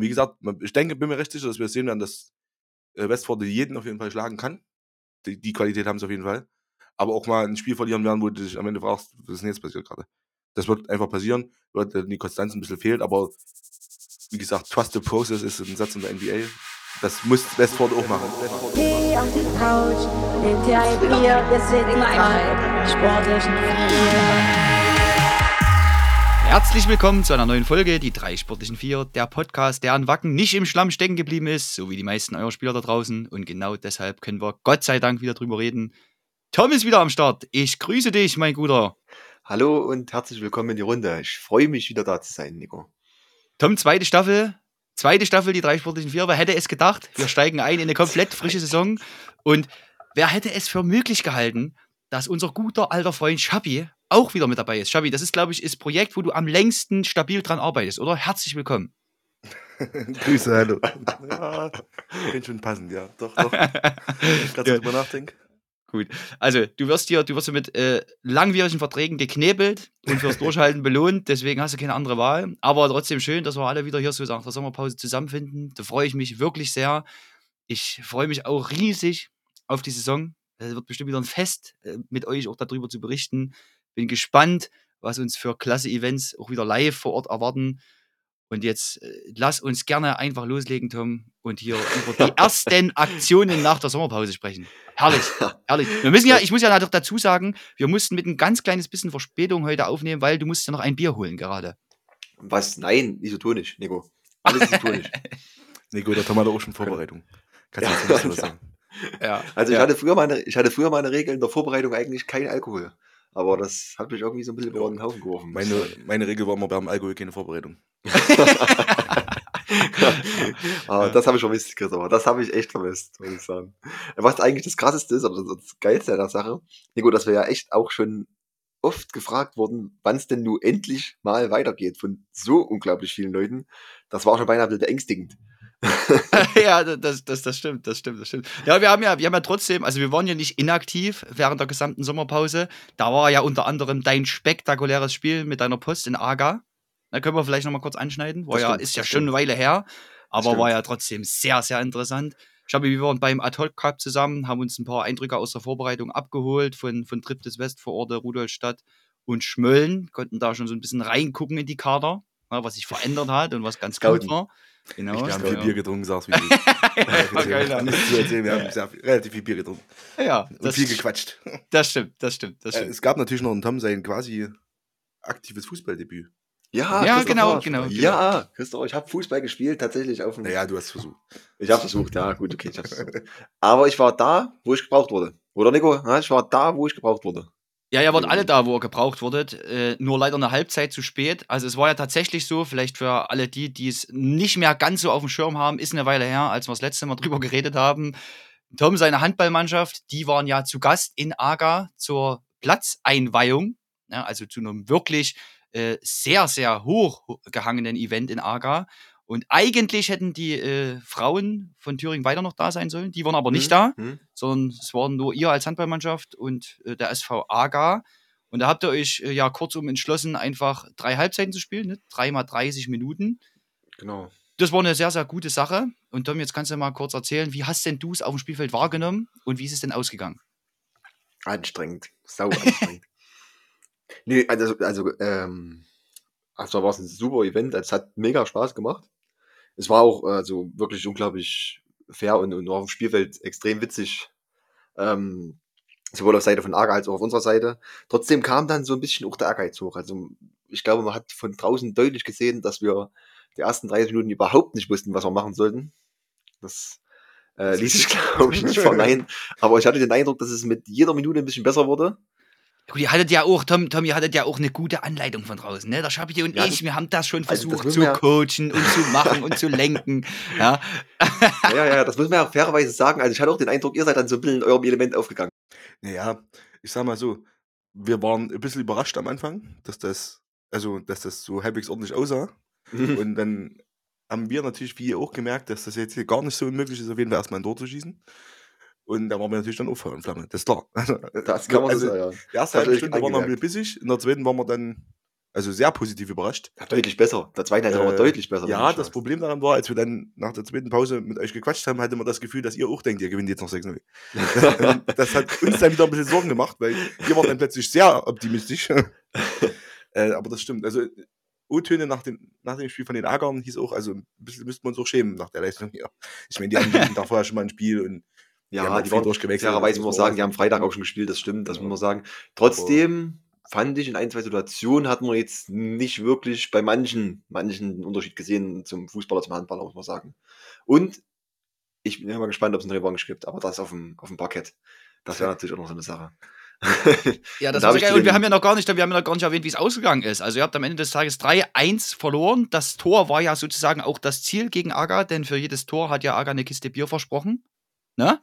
Und wie gesagt, ich denke, bin mir recht sicher, dass wir sehen werden, dass äh, Westford jeden auf jeden Fall schlagen kann. Die, die Qualität haben sie auf jeden Fall. Aber auch mal ein Spiel verlieren werden, wo du dich am Ende fragst, was ist denn jetzt passiert gerade? Das wird einfach passieren, wird äh, die Konstanz ein bisschen fehlt, aber wie gesagt, Trust the Process ist ein Satz in der NBA. Das muss Westford auch machen. Geh auf die Couch, nimm dir ein Bier, wir sind die drei sportlichen Vier. Herzlich willkommen zu einer neuen Folge, die drei sportlichen Vier, der Podcast, der an Wacken nicht im Schlamm stecken geblieben ist, so wie die meisten eurer Spieler da draußen. Und genau deshalb können wir Gott sei Dank wieder drüber reden. Tom ist wieder am Start. Ich grüße dich, mein Guter. Hallo und herzlich willkommen in die Runde. Ich freue mich wieder da zu sein, Nico. Tom, zweite Staffel. Zweite Staffel, die drei sportlichen Vier. Wer hätte es gedacht? Wir steigen ein in eine komplett frische Saison. Und wer hätte es für möglich gehalten, dass unser guter alter Freund Schabi auch wieder mit dabei ist. Schabi, das ist, glaube ich, das Projekt, wo du am längsten stabil dran arbeitest, oder? Herzlich willkommen. Grüße, hallo. ja, könnte schon passen, ja. Doch, doch. Wenn ich gerade so drüber nachdenke. Gut. Also, du wirst hier, du wirst hier mit äh, langwierigen Verträgen geknebelt und fürs Durchhalten belohnt, deswegen hast du keine andere Wahl. Aber trotzdem schön, dass wir alle wieder hier so nach der Sommerpause zusammenfinden. Da freue ich mich wirklich sehr. Ich freue mich auch riesig auf die Saison. Es wird bestimmt wieder ein Fest, äh, mit euch auch darüber zu berichten. Bin gespannt, was uns für klasse Events auch wieder live vor Ort erwarten. Und jetzt äh, lass uns gerne einfach loslegen, Tom, und hier über die ersten Aktionen nach der Sommerpause sprechen. Herrlich, herrlich. Wir müssen ja, ich muss ja noch dazu sagen, wir mussten mit ein ganz kleines bisschen Verspätung heute aufnehmen, weil du musst ja noch ein Bier holen gerade. Was? Nein, isotonisch, Nico. Alles isotonisch. Nico, da haben wir doch auch schon Vorbereitung. Kannst du Ja. jetzt nicht was sagen? Ja. Also ich, ja. hatte früher meine, ich hatte früher meine Regel in der Vorbereitung eigentlich kein Alkohol. Aber das hat mich irgendwie so ein bisschen über den Haufen geworfen. Meine, meine Regel war immer beim Alkohol keine Vorbereitung. aber das habe ich vermisst, Christopher. Das habe ich echt vermisst, muss ich sagen. Was eigentlich das Krasseste ist, oder das Geilste an der Sache, Nico, dass wir ja echt auch schon oft gefragt wurden, wann es denn nun endlich mal weitergeht von so unglaublich vielen Leuten. Das war schon beinahe ein bisschen beängstigend. ja, das, das, das stimmt, das stimmt, das stimmt. Ja, wir haben ja, wir haben ja trotzdem, also wir waren ja nicht inaktiv während der gesamten Sommerpause. Da war ja unter anderem dein spektakuläres Spiel mit deiner Post in Aga. Da können wir vielleicht nochmal kurz anschneiden. War Das ja, stimmt, ist ja schon eine. Weile her, aber war ja trotzdem sehr, sehr interessant. Ich habe, wir waren beim Atoll Cup zusammen, haben uns ein paar Eindrücke aus der Vorbereitung abgeholt von, von Trip des West vor Ort, Rudolstadt und Schmölln. Konnten da schon so ein bisschen reingucken in die Kader, ja, was sich verändert hat und was ganz gut war. Genau. Wir haben ja. viel Bier getrunken, sag's wie es ist. war geil, ja. Nichts zu erzählen, wir haben viel, relativ viel Bier getrunken. Ja, Und das, viel gequatscht. das stimmt, das stimmt, das Äh, stimmt. es gab natürlich noch in Tom sein quasi aktives Fußballdebüt. Ja, Ja, genau, genau, Ja, Christopher, ich habe Fußball gespielt, tatsächlich auf dem. Naja, du hast versucht. Ich habe versucht, ja, gut, okay, ich hab's versucht. Aber ich war da, wo ich gebraucht wurde. Oder Nico? Ja, ich war da, wo ich gebraucht wurde. Ja, ihr wart alle da, wo ihr gebraucht wurdet, äh, nur leider eine Halbzeit zu spät. Also es war ja tatsächlich so, vielleicht für alle die, die es nicht mehr ganz so auf dem Schirm haben, ist eine Weile her, als wir das letzte Mal drüber geredet haben. Tom, seine Handballmannschaft, die waren ja zu Gast in Aga zur Platzeinweihung, ja, also zu einem wirklich äh, sehr, sehr hoch gehangenen Event in Aga. Und eigentlich hätten die äh, Frauen von Thüringen weiter noch da sein sollen, die waren aber nicht Hm, da hm. sondern es waren nur ihr als Handballmannschaft und äh, der SV Aga. Und da habt ihr euch äh, ja kurzum entschlossen, einfach drei Halbzeiten zu spielen, ne? dreimal 30 Minuten. Genau. Das war eine sehr, sehr gute Sache. Und Tom, jetzt kannst du mal kurz erzählen, wie hast denn du es auf dem Spielfeld wahrgenommen und wie ist es denn ausgegangen? Anstrengend. Sau anstrengend. nee, also, also, ähm, also war es ein super Event. Es hat mega Spaß gemacht. Es war auch also wirklich unglaublich fair und, und auf dem Spielfeld extrem witzig. Ähm, sowohl auf Seite von Aga als auch auf unserer Seite. Trotzdem kam dann so ein bisschen auch der Ehrgeiz hoch. Also ich glaube, man hat von draußen deutlich gesehen, dass wir die ersten 30 Minuten überhaupt nicht wussten, was wir machen sollten. Das äh, ließ sich, glaube ich, nicht verneinen. Aber ich hatte den Eindruck, dass es mit jeder Minute ein bisschen besser wurde. Gut, ihr hattet ja auch, Tom, Tom, ihr hattet ja auch eine gute Anleitung von draußen, ne? Der Schabi und Ja, ich, wir haben das schon also das versucht zu ja- coachen und zu machen und zu lenken. Ja, Ja, ja, das muss man ja fairerweise sagen. Also ich hatte auch den Eindruck, ihr seid dann so ein bisschen in eurem Element aufgegangen. Naja, ich sag mal so, wir waren ein bisschen überrascht am Anfang, dass das, also, dass das so halbwegs ordentlich aussah. Und dann haben wir natürlich, wie ihr auch gemerkt, dass das jetzt hier gar nicht so unmöglich ist, auf jeden Fall erstmal ein Tor zu schießen. Und da waren wir natürlich dann auch Feuer und Flamme, das ist klar. Also, Das kann man also, so sagen. Die erste halbe Stunde war noch ein bisschen bissig, in der zweiten waren wir dann Also sehr positiv überrascht. Ja, deutlich besser. Der zweite war Äh, deutlich besser. Ja, das schaust. Problem daran war, als wir dann nach der zweiten Pause mit euch gequatscht haben, hatte man das Gefühl, dass ihr auch denkt, ihr gewinnt jetzt noch 6-0. das hat uns dann wieder ein bisschen Sorgen gemacht, weil ihr wart dann plötzlich sehr optimistisch. äh, aber das stimmt. Also O-Töne nach dem, nach dem Spiel von den Agern hieß auch, also ein bisschen müssten wir uns auch schämen nach der Leistung hier. Ich meine, die haben Tag vorher schon mal ein Spiel und Ja, haben halt die waren durchgewechselt. fairerweise muss man sagen, die haben Freitag auch schon gespielt, das stimmt, das Ja. muss man sagen. Trotzdem fand ich, in ein, zwei Situationen hat man jetzt nicht wirklich bei manchen, manchen Unterschied gesehen zum Fußballer, zum Handballer, muss man sagen. Und ich bin immer gespannt, ob es eine Revanche gibt, aber das auf dem, auf dem Parkett. Das wäre natürlich auch noch so eine Sache. Ja, das Da ich geil. Und wir haben ja noch gar nicht, wir haben ja noch gar nicht erwähnt, wie es ausgegangen ist. Also ihr habt am Ende des Tages 3-1 verloren. Das Tor war ja sozusagen auch das Ziel gegen Aga, denn für jedes Tor hat ja Aga eine Kiste Bier versprochen. Ne?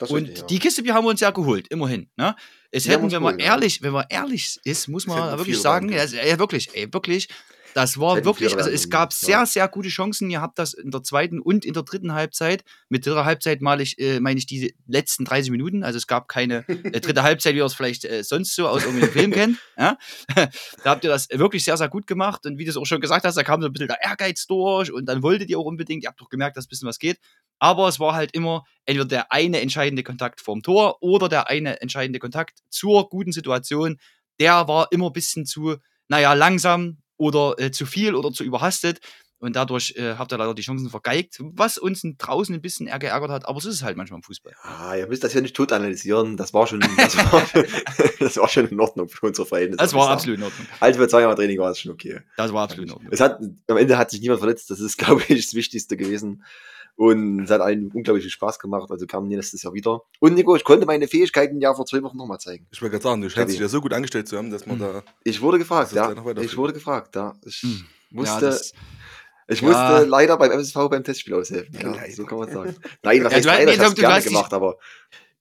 Das Und richtig, ja. die Kiste Bier haben wir uns ja geholt, immerhin. Ne? Es Die hätten, wenn man geholt, ja. ehrlich, wenn man ehrlich ist, muss man wirklich sagen, ja, wirklich, ey, wirklich. Das war wirklich, also es gab sehr, sehr gute Chancen. Ihr habt das in der zweiten und in der dritten Halbzeit. Mit dritter Halbzeit mal ich, äh, meine ich die letzten 30 Minuten. Also es gab keine äh, dritte Halbzeit, wie ihr es vielleicht äh, sonst so aus irgendeinem Film kennt. Ja? da habt ihr das wirklich sehr, sehr gut gemacht. Und wie du es auch schon gesagt hast, da kam so ein bisschen der Ehrgeiz durch und dann wolltet ihr auch unbedingt, ihr habt doch gemerkt, dass ein bisschen was geht. Aber es war halt immer entweder der eine entscheidende Kontakt vorm Tor oder der eine entscheidende Kontakt zur guten Situation. Der war immer ein bisschen zu, naja, langsam oder äh, zu viel oder zu überhastet. Und dadurch äh, habt ihr leider die Chancen vergeigt, was uns draußen ein bisschen eher geärgert hat. Aber so ist es halt manchmal im Fußball. Ja, ihr müsst das ja nicht tot analysieren. Das war schon, das war, das war schon in Ordnung für unsere Verhältnisse. Das war absolut in Ordnung. Also für zweimal Training war es schon okay. Das war absolut in Ordnung. Es hat, am Ende hat sich niemand verletzt. Das ist, glaube ich, das Wichtigste gewesen. Und es hat allen unglaublich viel Spaß gemacht. Also kam nächstes Jahr wieder. Und Nico, ich konnte meine Fähigkeiten ja vor zwei Wochen nochmal zeigen. Ich wollte gerade sagen, du scheinst dich ja so gut angestellt zu haben, dass man Mhm. da. Ich wurde gefragt, Das ja. Ich wurde gefragt, ja. Ich Hm. musste, Ja, das, ich ja. musste leider beim MSV beim Testspiel aushelfen. Ja, Nein. so kann man sagen. Nein, was Ja, heißt leider? Ich hab's gerne gemacht, aber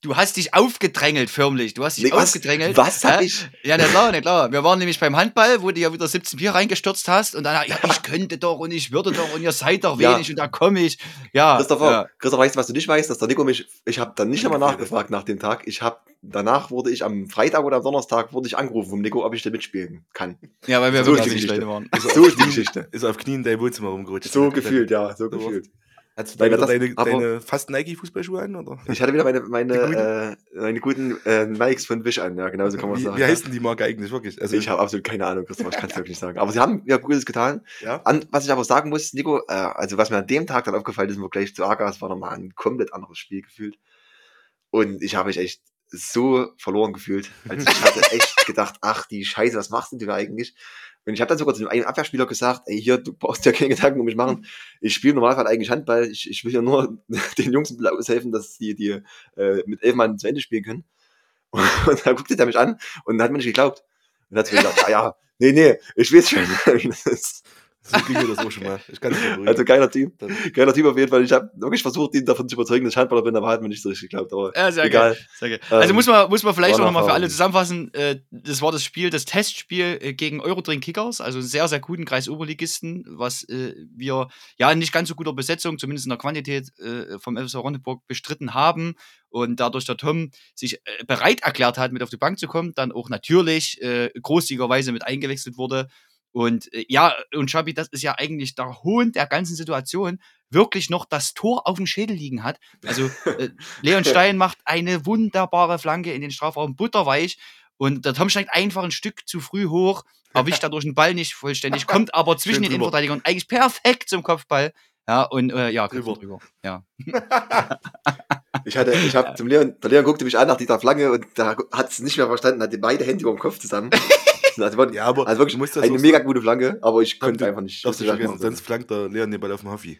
du hast dich aufgedrängelt, förmlich. Du hast dich Nee, was, aufgedrängelt. was hab Hä? ich? Ja, nicht klar, nicht klar. Wir waren nämlich beim Handball, wo du ja wieder 17 Bier reingestürzt hast und dann, ja, ich könnte doch und ich würde doch und ihr seid doch Ja. wenig und da komme ich. Ja, Christopher, ja. Christopher, weißt du, was du nicht weißt, dass der Nico mich, ich habe dann nicht einmal nachgefragt nach dem Tag. Ich habe, danach wurde ich am Freitag oder am Donnerstag wurde ich angerufen vom Nico, ob ich da mitspielen kann. ja, weil wir So wirklich die Geschichte. Waren. So ist die Geschichte. Ist auf Knien in dein Wohnzimmer rumgerutscht. So gefühlt, ja, so So gefühlt. Hast du wieder das- deine, deine fast Nike-Fußballschuhe an? Oder? Ich hatte wieder meine, meine, guten? äh, meine guten äh, Nikes von Wish an, ja, genau so kann man Wie, sagen. wie heißt denn die Marke eigentlich wirklich? Also, ich habe absolut keine Ahnung, Christopher, ich kann es wirklich nicht sagen. Aber sie haben ja Gutes getan. ja? An, was ich aber sagen muss, Nico, äh, also was mir an dem Tag dann aufgefallen ist im Vergleich zu Agas, war nochmal ein komplett anderes Spiel gefühlt. Und ich habe mich echt so verloren gefühlt. Also ich hatte echt gedacht, ach die Scheiße, was machst denn du da eigentlich? Und ich habe dann sogar zu dem einen Abwehrspieler gesagt, ey, hier, du brauchst ja keine Gedanken um mich machen. Ich spiele im Normalfall eigentlich Handball. Ich, ich will ja nur den Jungs bisschen aushelfen, dass die, die äh, mit elf Mann zu Ende spielen können. Und, dann guckte der mich an und hat mir nicht geglaubt. Und hat mir gesagt, ja, ja, nee, nee, ich weiß schon, wie das ist. So ging mir das auch schon mal. Ich kann nicht. Also geiler Typ. Dann- Geiler Typ auf jeden Fall. Ich habe wirklich versucht, ihn davon zu überzeugen, dass ich Handballer bin, aber hat mir nicht so richtig geglaubt. Aber Ja, sehr egal. geil. Sehr geil. Also Ähm, muss man, muss man vielleicht auch nochmal für alle zusammenfassen. Äh, das war das Spiel, das Testspiel äh, gegen Eurodrink Kickers, also einen sehr, sehr guten Kreisoberligisten, was äh, wir ja in nicht ganz so guter Besetzung, zumindest in der Quantität äh, vom FSV Ronneburg bestritten haben. Und dadurch der Tom sich äh, bereit erklärt hat, mit auf die Bank zu kommen, dann auch natürlich äh, großzügigerweise mit eingewechselt wurde. Und äh, ja, und Schabi, das ist ja eigentlich der Hohn der ganzen Situation, wirklich noch das Tor auf dem Schädel liegen hat. Also äh, Leon Stein macht eine wunderbare Flanke in den Strafraum, butterweich. Und der Tom steigt einfach ein Stück zu früh hoch, erwischt dadurch den Ball nicht vollständig, kommt aber zwischen Schön den drüber. Innenverteidigern eigentlich perfekt zum Kopfball. Ja, und äh, ja, Drüber. drüber. drüber. Ja. Ich hatte, ich habe zum Leon, der Leon guckte mich an nach dieser Flanke und da hat es nicht mehr verstanden, hatte beide Hände über dem Kopf zusammen. Also, war- Ja, aber also wirklich du musst das eine mega gute Flanke, aber ich konnte du- einfach nicht. Darfst du vergessen, sonst flankt der Leon den Ball auf Hoffi.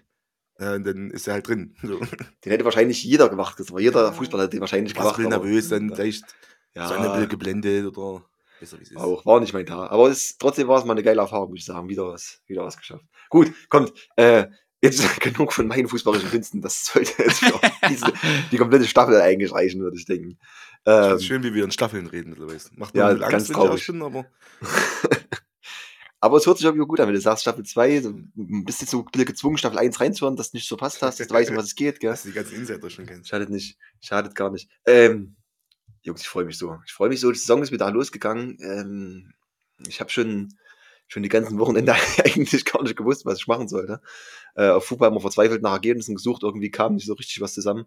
Ja, und dann ist er halt drin. So. Den hätte wahrscheinlich jeder gemacht, Christopher. Jeder Fußballer hätte den wahrscheinlich Was gemacht. aber- nervös, dann leicht ja, so eine Bild geblendet oder besser wie es ist. auch, war nicht mein Tag. Aber es, trotzdem war es mal eine geile Erfahrung, muss ich sagen. Wieder was, wieder was geschafft. Gut, kommt. Äh, jetzt genug von meinen fußballischen Künsten. Das sollte jetzt für diese, die komplette Staffel eigentlich reichen, würde ich denken. Ähm, schön, wie wir in Staffeln reden mittlerweile. Macht Ja, bisschen ganz traurig. ausbinde, aber Aber es hört sich irgendwie gut an, wenn du sagst, Staffel 2, so, bist jetzt so ein bisschen gezwungen, Staffel 1 reinzuhören, dass du nicht so passt hast, dass du weißt, um was es geht, gell? dass du die ganzen Insider schon kennst. Schadet nicht, schadet gar nicht. Ähm, Jungs, ich freue mich so. Ich freue mich so, die Saison ist wieder losgegangen. Ähm, ich habe schon schon die ganzen Wochenende eigentlich gar nicht gewusst, was ich machen sollte. Äh, auf Fußball immer verzweifelt nach Ergebnissen gesucht, irgendwie kam nicht so richtig was zusammen.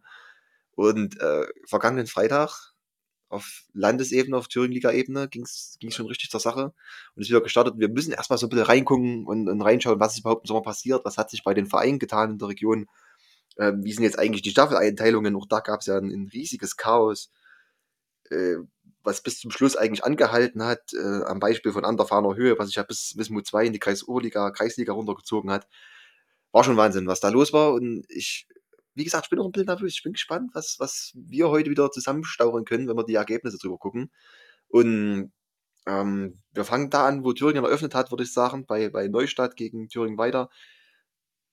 Und äh, vergangenen Freitag auf Landesebene, auf Thüringen-Liga-Ebene ging es schon richtig zur Sache und ist wieder gestartet. Wir müssen erstmal so ein bisschen reingucken und, und reinschauen, was ist überhaupt im Sommer passiert, was hat sich bei den Vereinen getan in der Region, äh, wie sind jetzt eigentlich die Staffeleinteilungen, auch da gab es ja ein, ein, riesiges Chaos, äh, was bis zum Schluss eigentlich angehalten hat, äh, am Beispiel von Anderfahner Höhe, was sich ja bis Wismut 2 in die Kreisoberliga, Kreisliga runtergezogen hat. War schon Wahnsinn, was da los war und ich wie gesagt, ich bin noch ein bisschen nervös. Ich bin gespannt, was, was wir heute wieder zusammenstauern können, wenn wir die Ergebnisse drüber gucken. Und ähm, wir fangen da an, wo Thüringen eröffnet hat, würde ich sagen, bei, bei Neustadt gegen Thüringen weiter.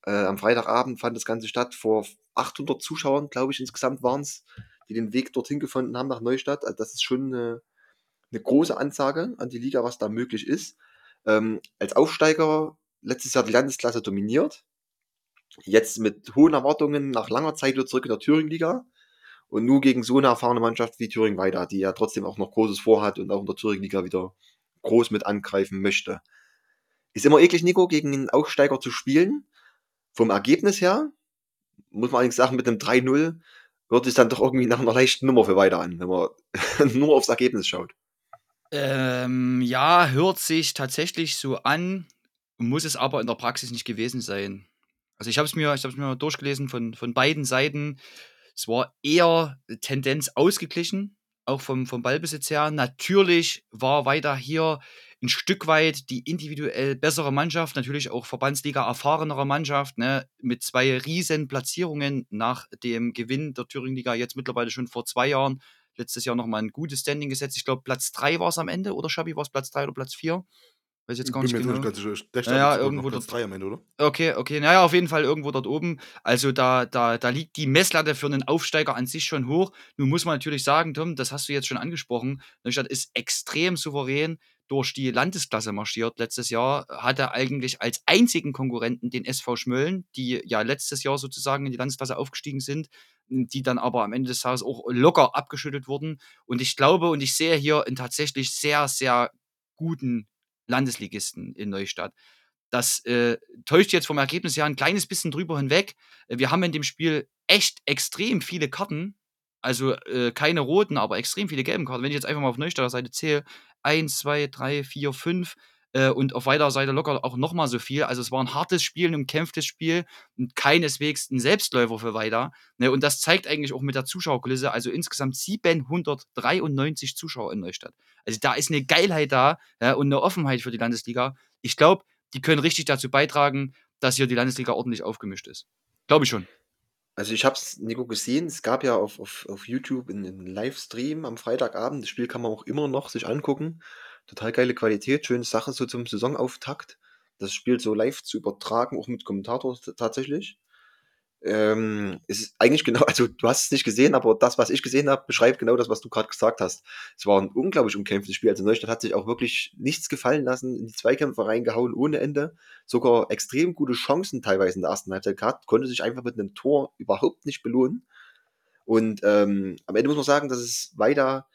Äh, am Freitagabend fand das Ganze statt vor 800 Zuschauern, glaube ich, insgesamt waren es, die den Weg dorthin gefunden haben nach Neustadt. Also das ist schon eine, eine große Ansage an die Liga, was da möglich ist. Ähm, als Aufsteiger letztes Jahr die Landesklasse dominiert jetzt mit hohen Erwartungen nach langer Zeit wieder zurück in der Thüringen-Liga und nur gegen so eine erfahrene Mannschaft wie Thüringen weiter, die ja trotzdem auch noch Großes vorhat und auch in der Thüringen-Liga wieder groß mit angreifen möchte. Ist immer eklig, Nico, gegen einen Aufsteiger zu spielen. Vom Ergebnis her, muss man allerdings sagen, mit einem 3-0 hört sich dann doch irgendwie nach einer leichten Nummer für weiter an, wenn man nur aufs Ergebnis schaut. Ähm, ja, hört sich tatsächlich so an, muss es aber in der Praxis nicht gewesen sein. Also ich habe es mir, ich habe mir durchgelesen von, von beiden Seiten. Es war eher Tendenz ausgeglichen, auch vom, vom Ballbesitz her. Natürlich war weiter hier ein Stück weit die individuell bessere Mannschaft, natürlich auch Verbandsliga erfahrenere Mannschaft, ne, mit zwei riesen Platzierungen nach dem Gewinn der Thüringen-Liga jetzt mittlerweile schon vor zwei Jahren. Letztes Jahr nochmal ein gutes Standing gesetzt. Ich glaube, Platz drei war es am Ende, oder Schabi, war es Platz drei oder Platz vier? Weiß jetzt gar nicht genau. Nicht ganz. Der stand naja, irgendwo Platz 3 am Ende, oder? Okay, okay. Naja, auf jeden Fall irgendwo dort oben. Also da, da, da liegt die Messlatte für einen Aufsteiger an sich schon hoch. Nun muss man natürlich sagen, Tom, das hast du jetzt schon angesprochen. Neustadt ist extrem souverän durch die Landesklasse marschiert letztes Jahr, hatte eigentlich als einzigen Konkurrenten den SV Schmölln, die ja letztes Jahr sozusagen in die Landesklasse aufgestiegen sind, die dann aber am Ende des Tages auch locker abgeschüttet wurden. Und ich glaube und ich sehe hier einen tatsächlich sehr, sehr guten Landesligisten in Neustadt. Das äh, täuscht jetzt vom Ergebnis ja ein kleines bisschen drüber hinweg. Äh, wir haben in dem Spiel echt extrem viele Karten. Also äh, keine roten, aber extrem viele gelben Karten. Wenn ich jetzt einfach mal auf Neustadter Seite zähle, 1, 2, 3, 4, 5, äh, und auf weiterer Seite locker auch nochmal so viel. Also es war ein hartes Spiel, ein umkämpftes Spiel und keineswegs ein Selbstläufer für weiter. Ne? Und das zeigt eigentlich auch mit der Zuschauerkulisse, also insgesamt 793 Zuschauer in Neustadt. Also da ist eine Geilheit da ja, und eine Offenheit für die Landesliga. Ich glaube, die können richtig dazu beitragen, dass hier die Landesliga ordentlich aufgemischt ist. Glaube ich schon. Also ich habe es, Nico, gesehen. Es gab ja auf, auf, auf YouTube einen Livestream am Freitagabend. Das Spiel kann man auch immer noch sich angucken total geile Qualität, schöne Sache so zum Saisonauftakt. Das Spiel so live zu übertragen, auch mit Kommentator tatsächlich. Ähm, ist eigentlich genau, also du hast es nicht gesehen, aber das, was ich gesehen habe, beschreibt genau das, was du gerade gesagt hast. Es war ein unglaublich umkämpftes Spiel. Also Neustadt hat sich auch wirklich nichts gefallen lassen, in die Zweikämpfe reingehauen ohne Ende. Sogar extrem gute Chancen teilweise in der ersten Halbzeit gehabt, konnte sich einfach mit einem Tor überhaupt nicht belohnen. Und ähm, am Ende muss man sagen, dass es weiter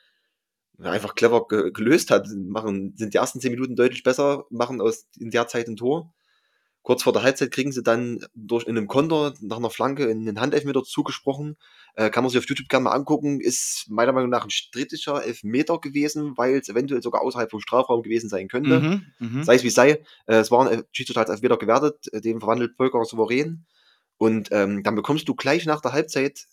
einfach clever ge gelöst hat. Machen, sind die ersten zehn Minuten deutlich besser, machen aus in der Zeit ein Tor. Kurz vor der Halbzeit kriegen sie dann durch in einem Konter nach einer Flanke in den Handelfmeter zugesprochen. Äh, kann man sich auf YouTube gerne mal angucken. Ist meiner Meinung nach ein strittiger Elfmeter gewesen, weil es eventuell sogar außerhalb vom Strafraum gewesen sein könnte. Mhm, mh. Sei es wie sei. Äh, es war ein Schiedsrichter als Elfmeter gewertet, äh, den verwandelt Volker souverän. Und ähm, dann bekommst du gleich nach der Halbzeit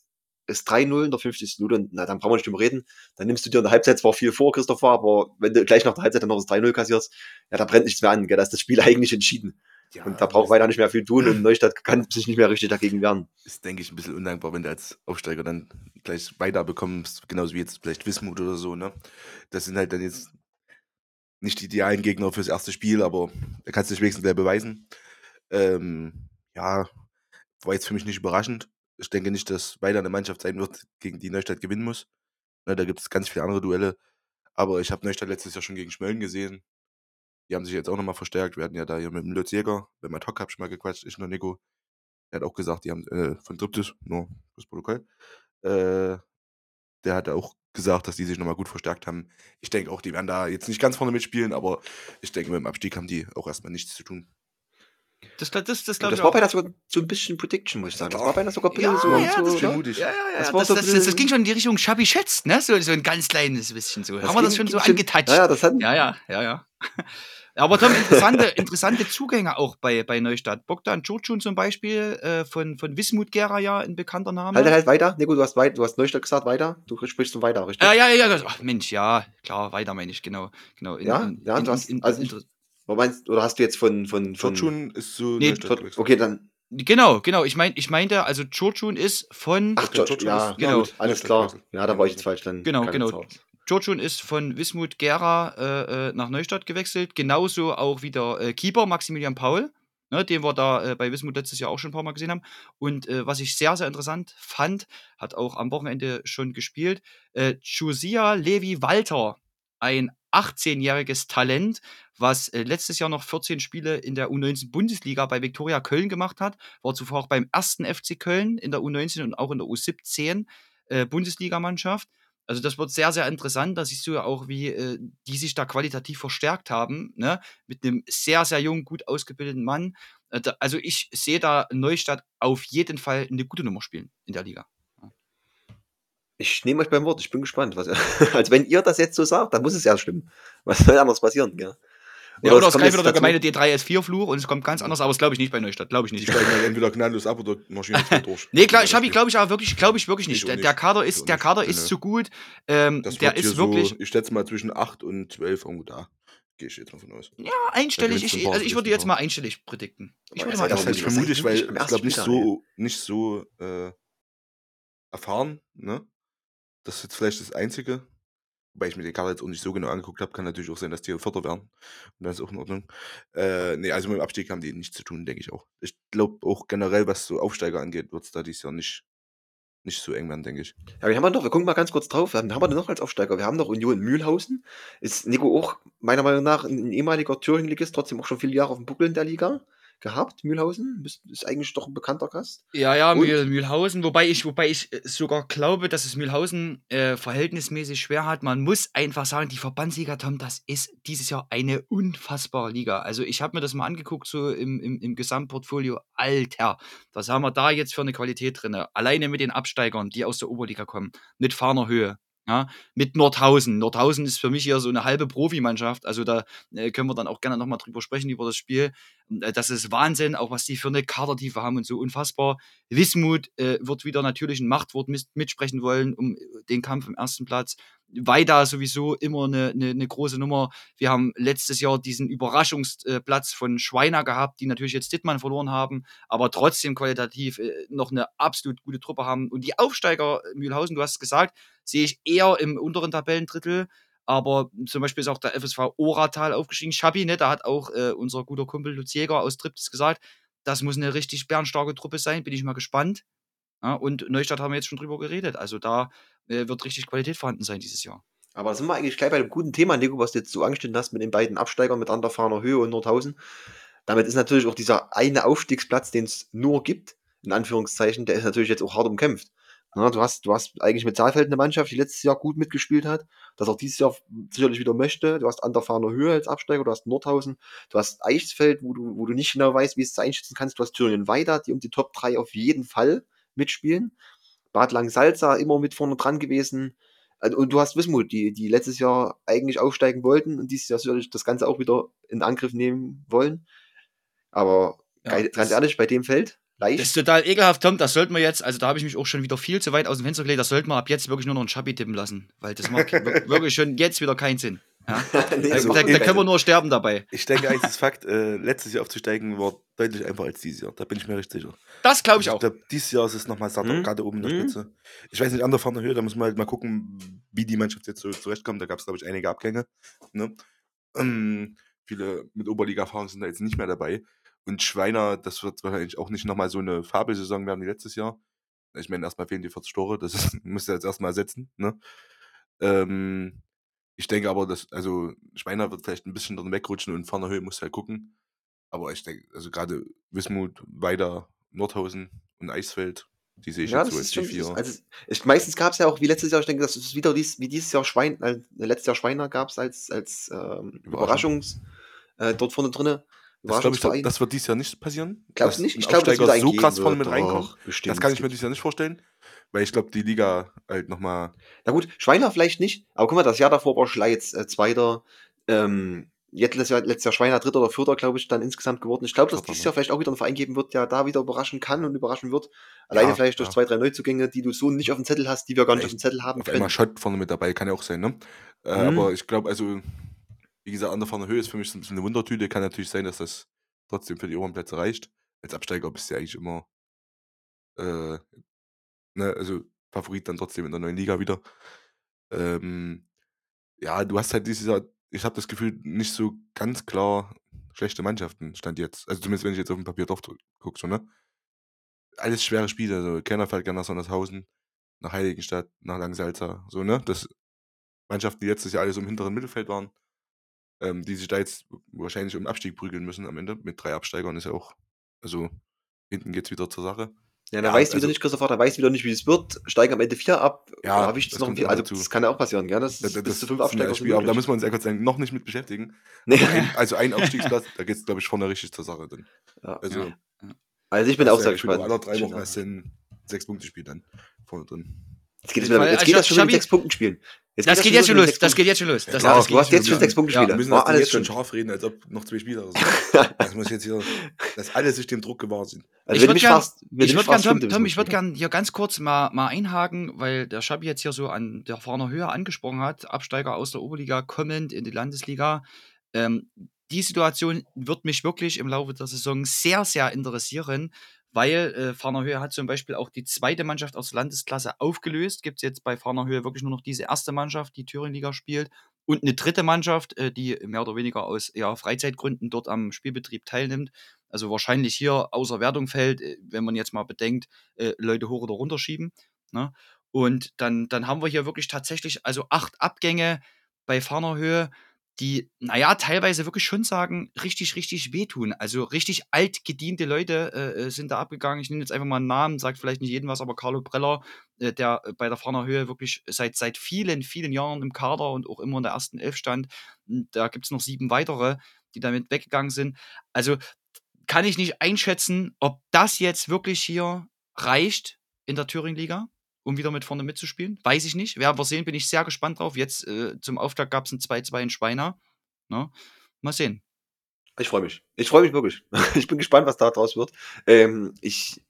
ist 3-0 in der 50. Minute, na, dann brauchen wir nicht drüber reden. Dann nimmst du dir in der Halbzeit zwar viel vor, Christopher, aber wenn du gleich nach der Halbzeit dann noch das 3-0 kassierst, ja, da brennt nichts mehr an, gell? da ist das Spiel eigentlich entschieden. Ja, und da braucht weiter nicht mehr viel tun und Neustadt kann sich nicht mehr richtig dagegen wehren. Ist, denke ich, ein bisschen undankbar, wenn du als Aufsteiger dann gleich weiter bekommst, genauso wie jetzt vielleicht Wismut oder so, ne? Das sind halt dann jetzt nicht die idealen Gegner fürs erste Spiel, aber da kannst du dich wenigstens wieder beweisen. Ähm, ja, war jetzt für mich nicht überraschend ich denke nicht, dass weiter eine Mannschaft sein wird, gegen die Neustadt gewinnen muss. Ne, da gibt es ganz viele andere Duelle. Aber ich habe Neustadt letztes Jahr schon gegen Schmölln gesehen. Die haben sich jetzt auch nochmal verstärkt. Wir hatten ja da hier mit dem Lutz Jäger, beim Ad Hoc hab ich mal gequatscht, ich und Nico. Der hat auch gesagt, die haben äh, von Triptis, nur das Protokoll. Äh, der hat auch gesagt, dass die sich nochmal gut verstärkt haben. Ich denke auch, die werden da jetzt nicht ganz vorne mitspielen, aber ich denke, mit dem Abstieg haben die auch erstmal nichts zu tun. Das, das, das, das das war auch. bei das sogar so ein bisschen Prediction, muss ich sagen. Das war bei das sogar ein bisschen Ja, so, ja, so das oder? mutig. Ja, ja, ja. Das so ging schon in die Richtung Shabby schätzt, ne? So, so ein ganz kleines bisschen so. Haben wir das schon so angetatscht? Ja, ja, das hat. Ja, ja, ja, ja. Aber Tom, interessante, interessante Zugänge auch bei, bei Neustadt. Bogdan Czurczun zum Beispiel äh, von, von Wismut Gera ja ein bekannter Name. Halt, halt weiter. Nico, du hast, weit, du hast Neustadt gesagt, weiter. Du sprichst so weiter, richtig? Ja, ja, ja. Ach, Mensch, ja, klar, weiter meine ich, genau. genau. In, Ja, in, ja, in, du hast- in, also Was meinst Oder hast du jetzt von. von, von Fortune ist so Nee, gewechselt. Okay, dann. Genau, genau. Ich, mein, ich meinte, also Czurczun ist von. Ach, George ja, ist- genau. gut, alles klar. Ja, da war ich jetzt falsch. Dann Genau, genau. Georgiun ist von Wismut Gera äh, äh, nach Neustadt gewechselt. Genauso auch wieder äh, Keeper Maximilian Paul, ne, den wir da äh, bei Wismut letztes Jahr auch schon ein paar Mal gesehen haben. Und äh, was ich sehr, sehr interessant fand, hat auch am Wochenende schon gespielt, äh, Josia Levi Walter, ein 18-jähriges Talent, was äh, letztes Jahr noch 14 Spiele in der U19 Bundesliga bei Viktoria Köln gemacht hat, war zuvor auch beim ersten FC Köln in der U19 und auch in der U17 äh. Also das wird sehr, sehr interessant. Da siehst du ja auch, wie äh, die sich da qualitativ verstärkt haben, ne? Mit einem sehr, sehr jungen, gut ausgebildeten Mann. Also ich sehe da Neustadt auf jeden Fall eine gute Nummer spielen in der Liga. Ich nehme euch beim Wort, ich bin gespannt. Was, als wenn ihr das jetzt so sagt, dann muss es ja stimmen. Was soll anders passieren? Ja, Ja, oder es greift wieder der gemeine D3S4-Fluch und es kommt ganz anders, aber das glaube ich nicht bei Neustadt. Glaube ich Die nicht. steigen halt entweder gnadlos ab oder mal durch. Nee, klar, Das Schabi Spiel. glaube ich aber wirklich, glaube ich wirklich nicht. Ich nicht. der Kader Ich ist, der. Kader ist zu gut. Ähm, Das der ist wirklich so, ich schätze mal zwischen 8 und 12 irgendwo da. Gehe ich jetzt mal von aus. ja, einstellig. Ich, also ich würde jetzt mal einstellig predikten. Ich würde mal Das ich mutig, ist weil ich glaube nicht so, nicht so äh, erfahren, ne? Das ist jetzt vielleicht das Einzige. Wobei ich mir den Kader jetzt auch nicht so genau angeguckt habe, kann natürlich auch sein, dass die Vierter werden. Und dann ist auch in Ordnung. Äh, nee, also mit dem Abstieg haben die nichts zu tun, denke ich auch. Ich glaube auch generell, was so Aufsteiger angeht, wird es da dieses Jahr nicht, nicht so eng werden, denke ich. Ja, wir haben noch, wir gucken mal ganz kurz drauf. Wir haben, haben wir noch als Aufsteiger? Wir haben noch Union Mühlhausen. Ist Nico auch meiner Meinung nach ein, ein ehemaliger Thüringen-Ligist, trotzdem auch schon viele Jahre auf dem Buckel in der Liga gehabt. Mühlhausen ist, eigentlich doch ein bekannter Gast. Ja, ja, Und? Mühl, Mühlhausen, wobei ich, wobei ich äh, sogar glaube, dass es Mühlhausen äh, verhältnismäßig schwer hat. Man muss einfach sagen, die Verbandsliga, Tom, das ist dieses Jahr eine unfassbare Liga. Also ich habe mir das mal angeguckt, so im, im, im Gesamtportfolio. Alter, was haben wir da jetzt für eine Qualität drin? Alleine mit den Absteigern, die aus der Oberliga kommen, mit Fahner Höhe. Ja, mit Nordhausen. Nordhausen ist für mich ja so eine halbe Profimannschaft. Also da äh, können wir dann auch gerne nochmal drüber sprechen, über das Spiel. Äh, Das ist Wahnsinn, auch was die für eine Kadertiefe haben und so unfassbar. Wismut äh, wird wieder natürlich ein Machtwort mitsprechen wollen um äh, den Kampf im ersten Platz. Weida sowieso immer eine, eine, eine große Nummer. Wir haben letztes Jahr diesen Überraschungsplatz von Schweiner gehabt, die natürlich jetzt Dittmann verloren haben, aber trotzdem qualitativ äh, noch eine absolut gute Truppe haben. Und die Aufsteiger äh, Mühlhausen, du hast es gesagt, sehe ich eher im unteren Tabellendrittel. Aber zum Beispiel ist auch der FSV Oratal aufgestiegen. Schabi, ne, da hat auch äh, unser guter Kumpel Lutz Jäger aus Triptis gesagt, das muss eine richtig bärenstarke Truppe sein. Bin ich mal gespannt. Ja, und Neustadt haben wir jetzt schon drüber geredet. Also da äh, wird richtig Qualität vorhanden sein dieses Jahr. Aber da sind wir eigentlich gleich bei dem guten Thema, Nico, was du jetzt so angestellt hast mit den beiden Absteigern, mit Anderfahner Höhe und Nordhausen. Damit ist natürlich auch dieser eine Aufstiegsplatz, den es nur gibt, in Anführungszeichen, der ist natürlich jetzt auch hart umkämpft. Na, du, hast, du hast eigentlich mit Saalfeld eine Mannschaft, die letztes Jahr gut mitgespielt hat, das auch dieses Jahr sicherlich wieder möchte. Du hast Anderfahner Höhe als Absteiger, du hast Nordhausen, du hast Eichsfeld, wo du, wo du nicht genau weißt, wie es einschätzen kannst. Du hast Thüringen weiter, die um die Top 3 auf jeden Fall mitspielen. Bad Langsalza immer mit vorne dran gewesen. Also, Und du hast Wismut, die, die letztes Jahr eigentlich aufsteigen wollten und dieses Jahr sicherlich das Ganze auch wieder in Angriff nehmen wollen. Aber Ja, ganz ehrlich, bei dem Feld, leicht. Das ist total ekelhaft, Tom. Das sollten wir jetzt, also da habe ich mich auch schon wieder viel zu weit aus dem Fenster gelegt. Das sollten wir ab jetzt wirklich nur noch einen Schabi tippen lassen. Weil das macht wir- wirklich schon jetzt wieder keinen Sinn. Ja? Nee, Da, das da, macht da keinen können wir nur sterben dabei. Ich denke eigentlich, das Fakt, äh, letztes Jahr aufzusteigen, war deutlich einfacher als dieses Jahr. Da bin ich mir recht sicher. Das glaube ich Ich auch. glaube, dieses Jahr ist es nochmal satter, Mhm. gerade oben in der Mhm. Spitze. Ich weiß nicht, andere fahren Höhe, da muss man halt mal gucken, wie die Mannschaft jetzt so zurechtkommt. Da gab es, glaube ich, einige Abgänge. Ne? Ähm, viele mit Oberliga-Erfahrung sind da jetzt nicht mehr dabei. Und Schweiner, das wird wahrscheinlich auch nicht nochmal so eine Fabelsaison werden wie letztes Jahr. Ich meine, erstmal fehlen die 40 Tore, das ist, müsst ihr jetzt erstmal ersetzen. Ne? Ähm, ich denke aber, dass, also Schweiner wird vielleicht ein bisschen drin wegrutschen und vorne Höhe muss halt gucken. Aber ich denke, also gerade Wismut, Weida, Nordhausen und Eisfeld, Die sehe ich Ja, jetzt das so als schon. die vier. Also, ich, meistens gab es ja auch wie letztes Jahr, ich denke, das ist wieder dies, wie dieses Jahr Schwein, äh, letztes Jahr Schweiner gab es als, als ähm, Überraschung. Überraschungs äh, dort vorne drinne. das, glaub ich, Überraschungsverein. das wird dieses Jahr nicht passieren. Glaubst du nicht? Ich glaube, dass wieder so krass vorne mit reinkommt. Das kann ich mir dieses Jahr nicht vorstellen. Weil ich glaube, die Liga halt nochmal. Na gut, Schweiner vielleicht nicht, aber guck mal, das Jahr davor war Schlei jetzt äh, Zweiter. Ähm, jetzt letztes Jahr, letztes Jahr Schweiner Dritter oder Vierter, glaube ich, dann insgesamt geworden. Ich glaube, dass dieses? Jahr vielleicht auch wieder einen Verein geben wird, der da wieder überraschen kann und überraschen wird. Alleine Ja, vielleicht durch ja. zwei, drei Neuzugänge, die du so nicht auf dem Zettel hast, die wir gar nicht auf dem Zettel haben Auf können. einmal Schott vorne mit dabei, kann ja auch sein, ne? Äh, Mhm. Aber ich glaube, also, wie gesagt, an der vorne Höhe ist für mich so ein bisschen eine Wundertüte. Kann natürlich sein, dass das trotzdem für die oberen Plätze reicht. Als Absteiger bist du ja eigentlich immer, äh, ne, also Favorit dann trotzdem in der neuen Liga wieder. Ähm, ja, du hast halt dieses Jahr, ich habe das Gefühl, nicht so ganz klar schlechte Mannschaften stand jetzt. Also zumindest wenn ich jetzt auf dem Papier drauf gucke, so, ne? Alles schwere Spiele, also fährt gerne nach Heiligenstadt, nach Langsalza, so, ne? Das Mannschaften, die letztes Jahr alles im hinteren Mittelfeld waren, ähm, die sich da jetzt wahrscheinlich um Abstieg prügeln müssen am Ende. Mit drei Absteigern ist ja auch, also hinten geht's wieder zur Sache. Ja, dann Ja, weißt du wieder also- nicht, Christopher, dann weißt du wieder nicht, wie es wird, steigen am Ende vier ab, Ja, habe ich das noch immer also dazu. das kann ja auch passieren, gell? Das, Das, das, bis zu das fünf ist ein Absteiger Spiel, aber da müssen wir uns ehrlich sagen, noch nicht mit beschäftigen. Nee. Ein, also ein Aufstiegsplatz, da geht's, glaube ich, vorne richtig zur Sache dann. Ja. Also, Ja. Also ich bin auch du sehr ja gespannt. Aller drei Wochen ja. hast du ein Sechs-Punkte-Spiel dann vorne drin. Jetzt geht, es wieder, jetzt also geht das schon mit sechs Punkten spielen. Jetzt Das geht jetzt schon los. Das geht jetzt schon los. Ja, Das, klar, das du hast jetzt schon sechs Punkte Ja. Wir müssen Ding alles jetzt schon scharf reden, als ob noch zwei Spieler sind. das muss jetzt hier, dass alle sich dem Druck gewahr sind. Also Ich wenn du würd mich gern- würde gerne, Tom, Tom, ich würde gerne hier ganz kurz mal, mal einhaken, weil der Schabi jetzt hier so an der Fahner Höhe angesprochen hat, Absteiger aus der Oberliga kommend in die Landesliga. Ähm, die Situation wird mich wirklich im Laufe der Saison sehr, sehr interessieren, weil äh, Fahner Höhe hat zum Beispiel auch die zweite Mannschaft aus Landesklasse aufgelöst. Gibt es jetzt bei Fahner Höhe wirklich nur noch diese erste Mannschaft, die Thüringen-Liga spielt und eine dritte Mannschaft, äh, die mehr oder weniger aus ja, Freizeitgründen dort am Spielbetrieb teilnimmt. Also wahrscheinlich hier außer Wertung fällt, äh, wenn man jetzt mal bedenkt, äh, Leute hoch oder runter schieben. Ne? Und dann, dann haben wir hier wirklich tatsächlich also acht Abgänge bei Fahnerhöhe, die, naja, teilweise wirklich schon sagen, richtig, richtig wehtun. Also richtig altgediente Leute äh, äh, sind da abgegangen. Ich nehme jetzt einfach mal einen Namen, sagt vielleicht nicht jedem was, aber Carlo Preller, äh, der äh, bei der Fahnerhöhe wirklich seit, seit vielen, vielen Jahren im Kader und auch immer in der ersten Elf stand. Und da gibt es noch sieben weitere, die damit weggegangen sind. Also kann ich nicht einschätzen, ob das jetzt wirklich hier reicht in der Thüringen-Liga, um wieder mit vorne mitzuspielen. Weiß ich nicht. Werden wir sehen, bin ich sehr gespannt drauf. Jetzt äh, zum Auftakt gab es ein 2-2 in Schweiner. Ne? Mal sehen. Ich freue mich. Ich freue mich wirklich. Ich bin gespannt, was da draus wird. Ähm, ich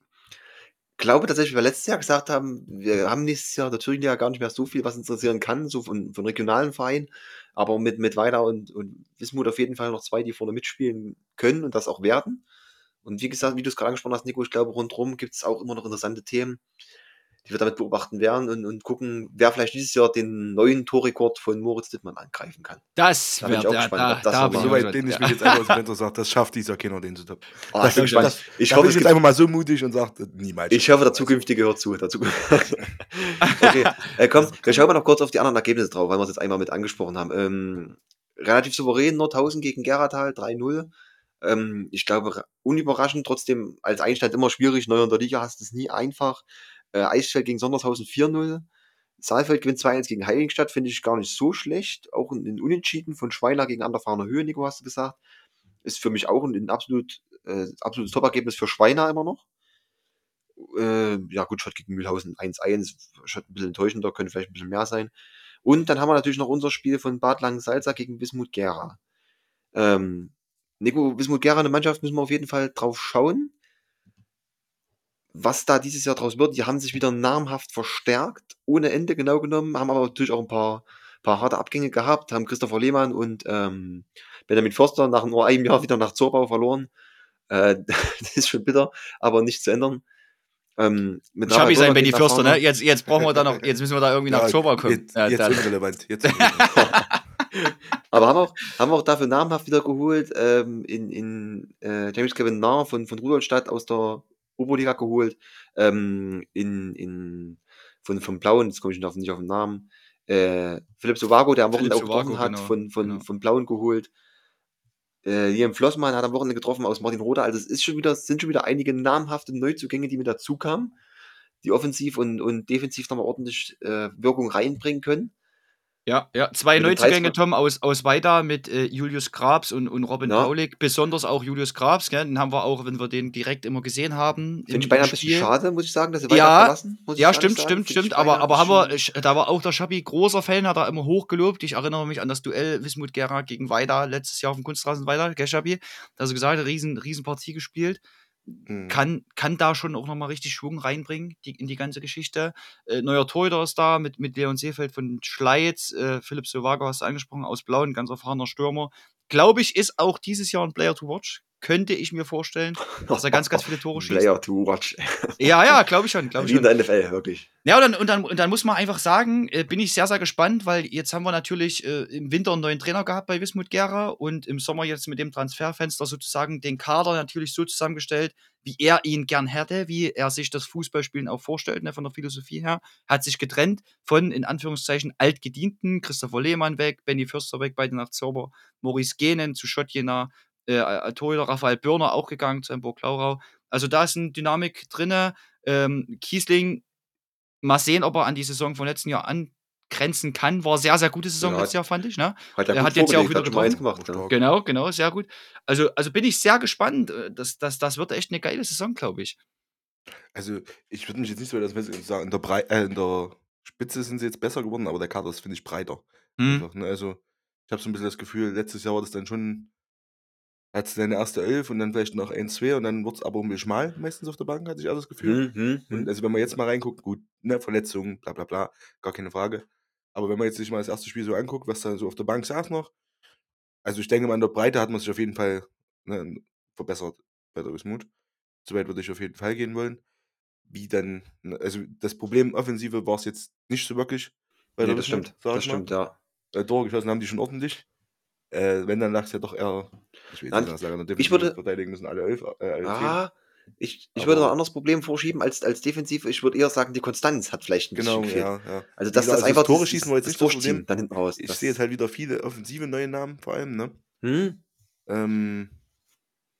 glaube tatsächlich, wie wir letztes Jahr gesagt haben, wir haben nächstes Jahr Thüringen ja gar nicht mehr so viel, was interessieren kann, so von, von regionalen Vereinen. Aber mit, mit Weida und, und Wismut auf jeden Fall noch zwei, die vorne mitspielen können und das auch werden. Und wie gesagt, wie du es gerade angesprochen hast, Nico, ich glaube, rundherum gibt es auch immer noch interessante Themen, die wir damit beobachten werden und, und gucken, wer vielleicht dieses Jahr den neuen Torrekord von Moritz Dittmann angreifen kann. Das Da bin ich auch ja, gespannt, da, ob das da noch bin mal- ich gespannt. mich jetzt einfach aus dem sage, das schafft dieser Keiner, den zu toppen. Ah, Das ich bin das- Ich da hoffe, bin ich jetzt einfach mal so mutig und sage, niemals. ich hoffe, der Zukünftige hört zu. Der Zuk okay, äh, komm, wir schauen mal noch kurz auf die anderen Ergebnisse drauf, weil wir es jetzt einmal mit angesprochen haben. Ähm, relativ souverän, Nordhausen gegen Geratal, 3-0. Ähm, ich glaube, unüberraschend, trotzdem als Einstand immer schwierig. Neu in der Liga hast du es nie einfach. Äh, Eisfeld gegen Sondershausen 4-0. Saalfeld gewinnt 2-1 gegen Heiligenstadt, finde ich gar nicht so schlecht. Auch ein, Unentschieden von Schweiler gegen Anderfahrener Höhe, Nico, hast du gesagt. Ist für mich auch ein, ein absolut, äh, absolutes Top-Ergebnis für Schweiner immer noch. Äh, ja, gut, Schott gegen Mühlhausen 1-1. Schott ein bisschen enttäuschender, könnte vielleicht ein bisschen mehr sein. Und dann haben wir natürlich noch unser Spiel von Bad Langensalza gegen Wismut Gera. Ähm, Nico, Wismut Gera, eine Mannschaft, müssen wir auf jeden Fall drauf schauen, was da dieses Jahr draus wird. Die haben sich wieder namhaft verstärkt, ohne Ende genau genommen, haben aber natürlich auch ein paar, paar harte Abgänge gehabt, haben Christopher Lehmann und ähm, Benjamin Forster nach nur einem Jahr wieder nach Zorbau verloren. Äh, das ist schon bitter, aber nicht zu ändern. Ähm, mit Schabi Rafael sein Benny Förster, ne? Jetzt, jetzt brauchen wir da noch, jetzt müssen wir da irgendwie nach Zoba kommen. Jetzt, Ja, jetzt irrelevant. Jetzt irrelevant. Aber haben auch, haben auch dafür namhaft wieder geholt, ähm, in, in äh, James Kevin Nahr von, von Rudolstadt aus der Oberliga geholt, ähm, in, in, von, von Blauen, jetzt komme ich nicht auf, nicht auf den Namen, äh, Philipp Sovago, der am Philipp Wochenende auch getroffen Sovago, hat, genau, von, von, genau. von Blauen geholt. Äh, Liam Flossmann hat am Wochenende getroffen aus Martin Roda. Also es ist schon wieder, es sind schon wieder einige namhafte Neuzugänge, die mit dazu kamen. die offensiv und, und defensiv nochmal ordentlich äh, Wirkung reinbringen können. Ja, ja, zwei Neuzugänge, Tom, aus, aus Weida mit äh, Julius Grabs und, und Robin Ja. Paulik. Besonders auch Julius Grabs, gell? den haben wir auch, wenn wir den direkt immer gesehen haben. Finde ich beinahe ein bisschen schade, muss ich sagen, dass sie weiter Ja, verlassen. Ja, stimmt, stimmt, stimmt. Aber, aber haben wir, da war auch der Schabi großer Fan, hat er immer hochgelobt. Ich erinnere mich an das Duell Wismut Gera gegen Weida letztes Jahr auf dem Kunstrasen Weida, gell, Schabi? Da hast du gesagt, riesen, riesen Partie gespielt. Mhm. Kann, kann da schon auch nochmal richtig Schwung reinbringen die, in die ganze Geschichte. Äh, neuer Torhüter ist da mit, mit Leon Seefeld von Schleiz. Äh, Philipp Sovago hast du angesprochen, aus Blau, ein ganz erfahrener Stürmer. Glaube ich, ist auch dieses Jahr ein Player to watch. Könnte ich mir vorstellen, dass er ganz, ganz viele Tore schießt. Player to watch. Ja, ja, glaube ich schon. Glaub ich Wie in der NFL, wirklich. Ja, und dann, und, dann, und dann muss man einfach sagen, äh, bin ich sehr, sehr gespannt, weil jetzt haben wir natürlich äh, im Winter einen neuen Trainer gehabt bei Wismut Gera und im Sommer jetzt mit dem Transferfenster sozusagen den Kader natürlich so zusammengestellt, wie er ihn gern hätte, wie er sich das Fußballspielen auch vorstellt, ne, von der Philosophie her. Hat sich getrennt von, in Anführungszeichen, altgedienten, Christopher Lehmann weg, Benny Fürster weg, beide nach Zauber, Maurice Genen zu Schottjena, äh, Torhüter Raphael Börner auch gegangen zu Hamburg Laurau. Also da ist eine Dynamik drinne. Ähm, Kiesling mal sehen, ob er an die Saison vom letzten Jahr angrenzen kann. War sehr, sehr gute Saison Ja, letztes Jahr, fand ich. Ne? Hat Er hat jetzt ja auch wieder getroffen. gemacht. Ja. Genau, genau, sehr gut. Also, also bin ich sehr gespannt. äh, Das, das, das wird echt eine geile Saison, glaube ich. Also, ich würde mich jetzt nicht so das sagen, in der, Brei äh, in der Spitze sind sie jetzt besser geworden, aber der Kader ist, finde ich, breiter. Hm. Einfach, ne? Also, ich habe so ein bisschen das Gefühl, letztes Jahr war das dann schon, hat deine erste Elf und dann vielleicht noch ein, zwei und dann wird es aber ein bisschen schmal meistens auf der Bank, hatte ich auch das Gefühl. Hm, hm, Und hm. also, wenn man jetzt mal reinguckt, gut, ne, Verletzungen, bla bla bla, gar keine Frage. Aber wenn man jetzt sich mal das erste Spiel so anguckt, was da so auf der Bank saß noch, also ich denke mal, in der Breite hat man sich auf jeden Fall ne, verbessert bei der Wismut. Soweit würde ich auf jeden Fall gehen wollen. Wie dann, ne, also das Problem Offensive war es jetzt nicht so wirklich bei Nee, das stimmt. Das mal. stimmt, ja. Äh, Tore geschossen haben die schon ordentlich. Äh, wenn, dann lag es ja doch eher, ich Nein, nicht sagen, ich würde- verteidigen müssen alle elf, äh, alle. Ah, ich, ich würde noch ein anderes Problem vorschieben als, als Defensive. Ich würde eher sagen, die Konstanz hat vielleicht ein bisschen Genau, gefehlt. ja, ja. Also, dass das also einfach Tore schießen jetzt das nicht das Problem. dann hinten raus. Ich sehe jetzt halt wieder viele offensive neue Namen vor allem, ne? Hm? Ähm,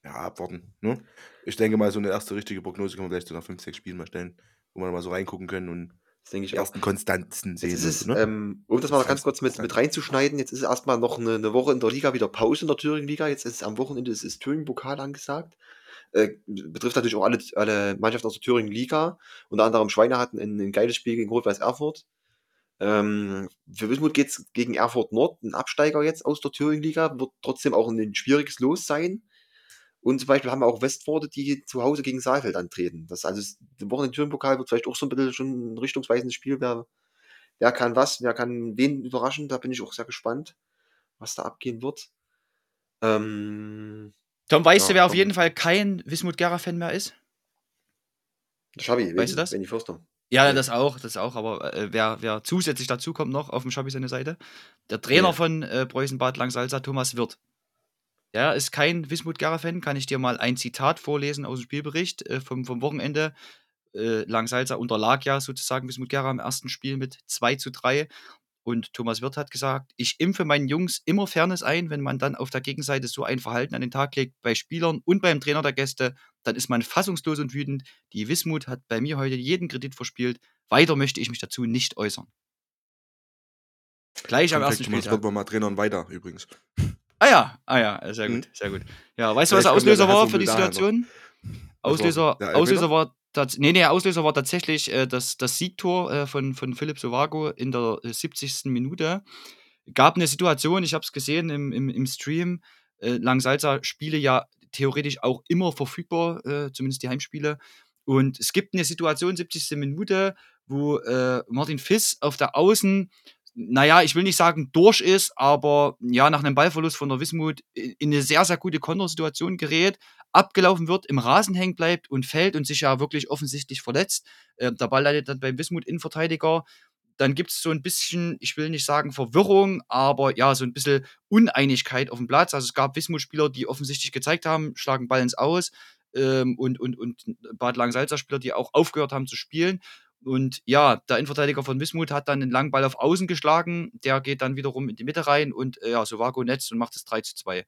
ja, abwarten. Ne? Ich denke mal, so eine erste richtige Prognose können wir vielleicht so nach 5, 6 Spielen mal stellen, wo wir mal so reingucken können und Das denke ich die auch. ersten Konstanzen sehen. Jetzt ist es, ne? ähm, um das mal noch ganz kurz mit, mit reinzuschneiden, jetzt ist es erstmal noch eine, eine Woche in der Liga wieder Pause in der Thüringen-Liga. Jetzt ist es am Wochenende, es ist Thüringen-Pokal angesagt. Äh, betrifft natürlich auch alle, alle Mannschaften aus der Thüringen-Liga. Unter anderem Schweine hatten ein, ein geiles Spiel gegen Rot-Weiß Erfurt. Ähm, für Wismut geht es gegen Erfurt Nord, ein Absteiger jetzt aus der Thüringen-Liga, wird trotzdem auch ein schwieriges Los sein. Und zum Beispiel haben wir auch Westforde, die zu Hause gegen Saalfeld antreten. Das also das Wochenende Thüringen-Pokal wird vielleicht auch so ein bisschen schon ein richtungsweisendes Spiel. Wer, wer kann was, wer kann wen überraschen, da bin ich auch sehr gespannt, was da abgehen wird. Ähm, Tom, weißt du, Ja, wer auf Tom. jeden Fall kein Wismut Gera-Fan mehr ist? Schabi, Weißt du das? Benny Förster. Ja, das auch, das auch, aber äh, wer, wer zusätzlich dazu kommt noch auf dem Schabi seine Seite, der Trainer Nee. von äh, Preußen Bad Langsalza, Thomas Wirth. Der ist kein Wismut Gera-Fan, kann ich dir mal ein Zitat vorlesen aus dem Spielbericht äh, vom, vom Wochenende. Äh, Langsalza unterlag ja sozusagen Wismut Gera im ersten Spiel mit 2 zu 3. Und Thomas Wirth hat gesagt, ich impfe meinen Jungs immer Fairness ein, wenn man dann auf der Gegenseite so ein Verhalten an den Tag legt, bei Spielern und beim Trainer der Gäste, dann ist man fassungslos und wütend. Die Wismut hat bei mir heute jeden Kredit verspielt. Weiter möchte ich mich dazu nicht äußern. Gleich am ersten vielleicht Thomas wird man mal Trainern weiter übrigens. Ah ja, ah ja, sehr gut, sehr gut. Ja, weißt du, was der Auslöser war für die. Situation? Auslöser? Auslöser war nee, nee, Auslöser war tatsächlich äh, das, das Siegtor äh, von, von Philipp Sovago in der äh, 70. Minute. Gab eine Situation, ich habe es gesehen im, im, im Stream, äh, Langsalza Spiele ja theoretisch auch immer verfügbar, äh, zumindest die Heimspiele. Und es gibt eine Situation, 70. Minute, wo äh, Martin Fiss auf der Außen, naja, ich will nicht sagen durch ist, aber ja, nach einem Ballverlust von der Wismut in in eine sehr, sehr gute Kontersituation gerät, abgelaufen wird, im Rasen hängen bleibt und fällt und sich ja wirklich offensichtlich verletzt. Äh, der Ball leidet dann beim Wismut-Innenverteidiger. Dann gibt es so ein bisschen, ich will nicht sagen Verwirrung, aber ja, so ein bisschen Uneinigkeit auf dem Platz. Also es gab Wismut-Spieler, die offensichtlich gezeigt haben, schlagen Ball ins Aus ähm, und, und, und Bad Langensalza-Spieler, die auch aufgehört haben zu spielen. Und ja, der Innenverteidiger von Wismut hat dann einen langen Ball auf Außen geschlagen. Der geht dann wiederum in die Mitte rein und äh, ja, Sovago netzt und macht es 3 zu 2.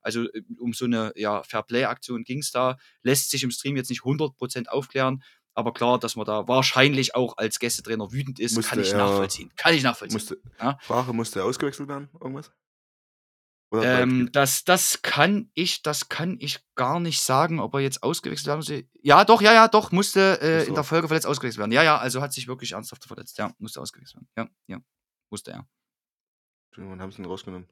Also äh, um so eine ja, Fairplay-Aktion ging es da. Lässt sich im Stream jetzt nicht 100% aufklären. Aber klar, dass man da wahrscheinlich auch als Gästetrainer wütend ist, Musste kann ich er- nachvollziehen. Kann ich nachvollziehen. Musste, Ja. Sprache musste ausgewechselt werden, irgendwas? Ähm, das, das kann ich, das kann ich gar nicht sagen, ob er jetzt ausgewechselt werden muss. Ja, doch, ja, ja, doch, musste äh, Musste in er. der Folge verletzt ausgewechselt werden. Ja, ja, also hat sich wirklich ernsthaft verletzt. Ja, musste ausgewechselt werden. Ja, ja, musste er. Wann haben sie ihn rausgenommen?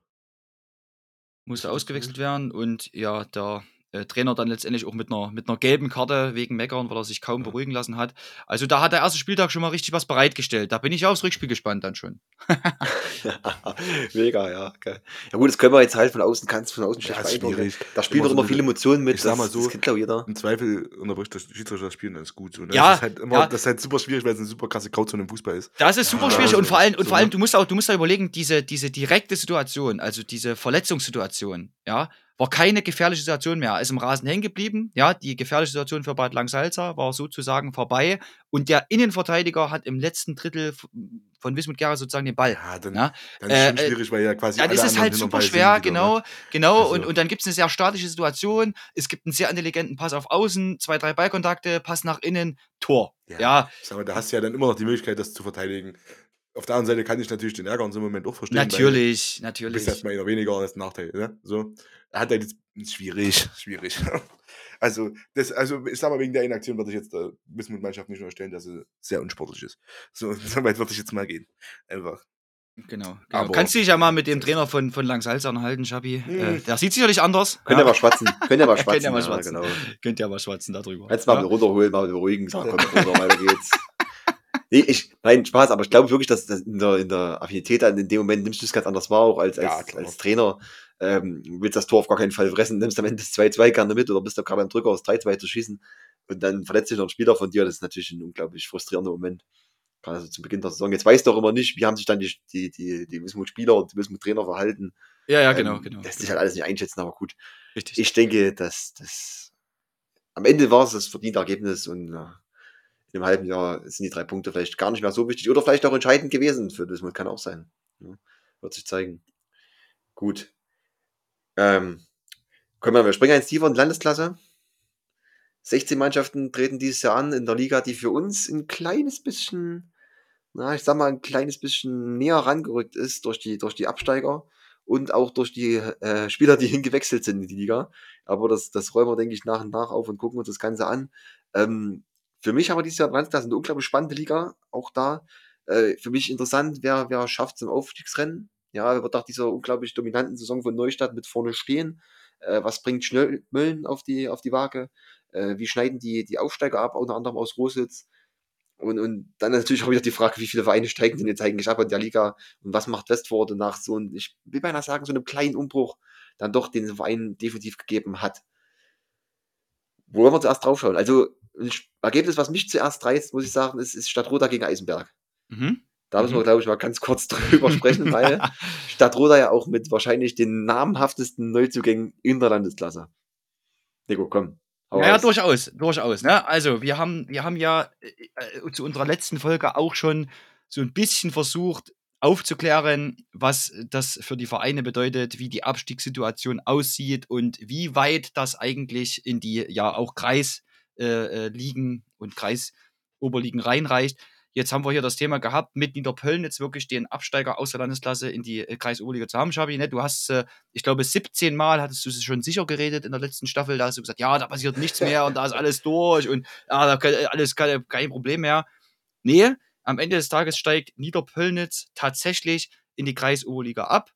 Musste ausgewechselt werden und ja, der äh, Trainer dann letztendlich auch mit einer, mit einer gelben Karte wegen Meckern, weil er sich kaum Ja. beruhigen lassen hat. Also da hat der erste Spieltag schon mal richtig was bereitgestellt. Da bin ich aufs Rückspiel gespannt dann schon. Mega, ja. Geil. Ja gut, das können wir jetzt halt von außen, kannst von außen schlecht Ja, schwierig. Da spielen Immer doch so immer viele eine- Emotionen mit. ich sag mal das, so, das kennt glaube jeder. Im Zweifel unterbricht das Schiedsrichter das Spiel, dann ist gut. Und Ja, das ist halt immer, ja. das ist halt super schwierig, weil es eine super krasse Grauzone im Fußball ist. Das ist super Ja, schwierig so- und vor allem, und so, vor allem ne? du musst auch, du musst auch überlegen, diese, diese direkte Situation, also diese Verletzungssituation, ja, war keine gefährliche Situation mehr. Er ist im Rasen hängen geblieben, ja, die gefährliche Situation für Bad Langsalza war sozusagen vorbei und der Innenverteidiger hat im letzten Drittel von Wismut Gera sozusagen den Ball. Ja, dann, Ja, dann ist es äh, äh, schwierig, weil ja quasi Dann ist es halt super schwer, wieder, genau, Ne? genau. Also- Und, und dann gibt es eine sehr statische Situation. Es gibt einen sehr intelligenten Pass auf Außen, zwei, drei Ballkontakte, Pass nach innen, Tor. Ja. Ja, sag mal, da hast du ja dann immer noch die Möglichkeit, das zu verteidigen. Auf der anderen Seite kann ich natürlich den Ärger in so einem Moment auch verstehen. weil natürlich, Du natürlich. bist erstmal eher weniger als Nachteil. Ne? So. Er hat halt jetzt schwierig, schwierig. Also, das, also ich sag mal, wegen der Inaktion würde ich jetzt der Wismut-Mannschaft nicht unterstellen, dass sie sehr unsportlich ist. So, so weit würde ich jetzt mal gehen. Einfach. Genau. genau. Aber- Kannst du dich ja mal mit dem Trainer von, von Langsalz anhalten, Schabi. Hm. Äh, der sieht sicherlich anders. Könnt ihr mal schwatzen. Könnt ihr mal Könnt schwatzen. ihr mal ja, schwatzen. Genau. Könnt ihr mal schwatzen darüber. Jetzt mal ja? runterholen, mal beruhigen, sagen, komm, runter, weiter geht's. Nee, ich, nein, Spaß, aber ich glaube wirklich, dass das in der, in der Affinität in dem Moment nimmst du es ganz anders wahr, auch als, als, Ja, als Trainer. Ähm, willst das Tor auf gar keinen Fall fressen, nimmst am Ende das 2-2 gerne mit oder bist du gerade beim Drücker aus 3-2 zu schießen und dann verletzt sich noch ein Spieler von dir, das ist natürlich ein unglaublich frustrierender Moment. Gerade also zu Beginn der Saison. Jetzt weißt du auch immer nicht, wie haben sich dann die, die, die, die Wismut-Spieler und die Wismut-Trainer verhalten. Ja, ja, genau, Ähm, genau. Lässt sich halt alles nicht einschätzen, aber gut. Richtig. Ich denke, dass das am Ende war es das verdiente Ergebnis und äh, in einem halben Jahr sind die drei Punkte vielleicht gar nicht mehr so wichtig oder vielleicht auch entscheidend gewesen für das kann auch sein. Ja, wird sich zeigen. Gut. Ähm, können wir, springen eins tiefer die Landesklasse. 16 Mannschaften treten dieses Jahr an in der Liga, die für uns ein kleines bisschen, na, ich sag mal, ein kleines bisschen näher rangerückt ist durch die, durch die Absteiger und auch durch die äh, Spieler, die hingewechselt sind in die Liga. Aber das, das räumen wir, denke ich, nach und nach auf und gucken uns das Ganze an. Ähm, für mich haben wir dieses Jahr Landesklasse eine unglaublich spannende Liga. Auch da äh, für mich interessant, wer, wer schafft es im Aufstiegsrennen. Ja, wird nach dieser unglaublich dominanten Saison von Neustadt mit vorne stehen? Äh, was bringt Schnell auf die, auf die Waage? Äh, wie schneiden die, die Aufsteiger ab, unter anderem aus Rositz? Und, und dann natürlich auch wieder die Frage, wie viele Vereine steigen denn jetzt eigentlich ab in der Liga und was macht Westforde nach so einem, ich will beinahe sagen, so einem kleinen Umbruch dann doch den Verein definitiv gegeben hat. Wo wollen wir zuerst draufschauen? Also, ein Ergebnis, was mich zuerst reizt, muss ich sagen, ist, ist Stadtroda gegen Eisenberg. Mhm. Da müssen wir, Mhm. glaube ich, mal ganz kurz drüber sprechen, weil Stadtroda ja auch mit wahrscheinlich den namhaftesten Neuzugängen in der Landesklasse. Nico, komm. Ja, ja, durchaus, durchaus. Ne? Also, wir haben, wir haben ja äh, äh, zu unserer letzten Folge auch schon so ein bisschen versucht aufzuklären, was das für die Vereine bedeutet, wie die Abstiegssituation aussieht und wie weit das eigentlich in die ja auch Kreisligen äh, äh, und Kreisoberligen reinreicht. Jetzt haben wir hier das Thema gehabt, mit Niederpölln jetzt wirklich den Absteiger aus der Landesklasse in die äh, Kreisoberliga zu haben, Schabi. Ne? Du hast, äh, ich glaube, 17 Mal hattest du es schon sicher geredet in der letzten Staffel. Da hast du gesagt, ja, da passiert nichts mehr und da ist alles durch und ja, da kann, alles kein, kein Problem mehr. Nee, am Ende des Tages steigt Niederpöllnitz tatsächlich in die Kreisoberliga ab.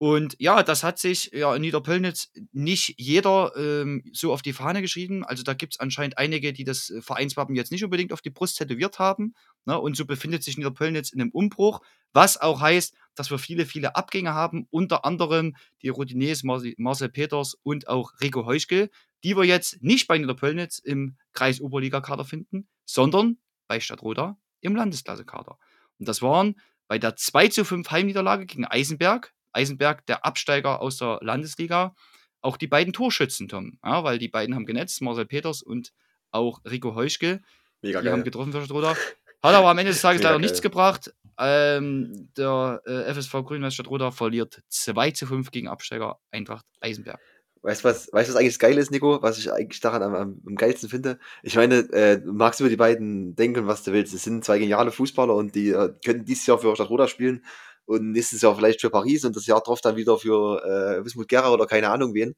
Und ja, das hat sich ja in Niederpöllnitz nicht jeder ähm, so auf die Fahne geschrieben. Also da gibt es anscheinend einige, die das äh, Vereinswappen jetzt nicht unbedingt auf die Brust tätowiert haben. Ne? Und so befindet sich Niederpöllnitz in einem Umbruch, was auch heißt, dass wir viele, viele Abgänge haben, unter anderem die Routiniers Marcel, Marcel Peters und auch Rico Heuschkel, die wir jetzt nicht bei Niederpöllnitz im Kreis Oberliga-Kader finden, sondern bei Stadtroda im Landesklasse-Kader. Und das waren bei der 2 zu 5 Heimniederlage gegen Eisenberg, Eisenberg der Absteiger aus der Landesliga, auch die beiden Torschützen, Tom. Ja, weil die beiden haben genetzt, Marcel Peters und auch Rico Heuschkel. Mega Die haben geil. getroffen für Stadtroda. Hat aber am Ende des Tages Mega leider nichts geil. gebracht. Ähm, der äh, FSV Grünweiß Stadtroda verliert 2 zu 5 gegen Absteiger Eintracht Eisenberg. Weißt du, was, weißt, was eigentlich das Geile ist, Nico? Was ich eigentlich daran am, am, am geilsten finde? Ich meine, äh, du magst über die beiden denken, was du willst. Es sind zwei geniale Fußballer und die äh, können dieses Jahr für Stadtroda spielen und nächstes Jahr vielleicht für Paris und das Jahr drauf dann wieder für äh, Wismut Gera oder keine Ahnung wen.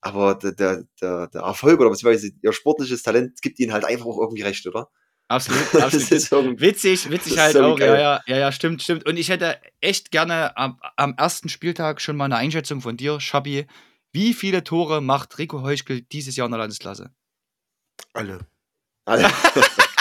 Aber der, der, der, der Erfolg oder beziehungsweise ihr sportliches Talent gibt ihnen halt einfach auch irgendwie recht, oder? Absolut, Das absolut. Witzig, witzig halt auch. Ja, geil. ja, ja, ja, stimmt, stimmt. Und ich hätte echt gerne am, am ersten Spieltag schon mal eine Einschätzung von dir, Schabi. Wie viele Tore macht Rico Heuschkel dieses Jahr in der Landesklasse? Alle. Also,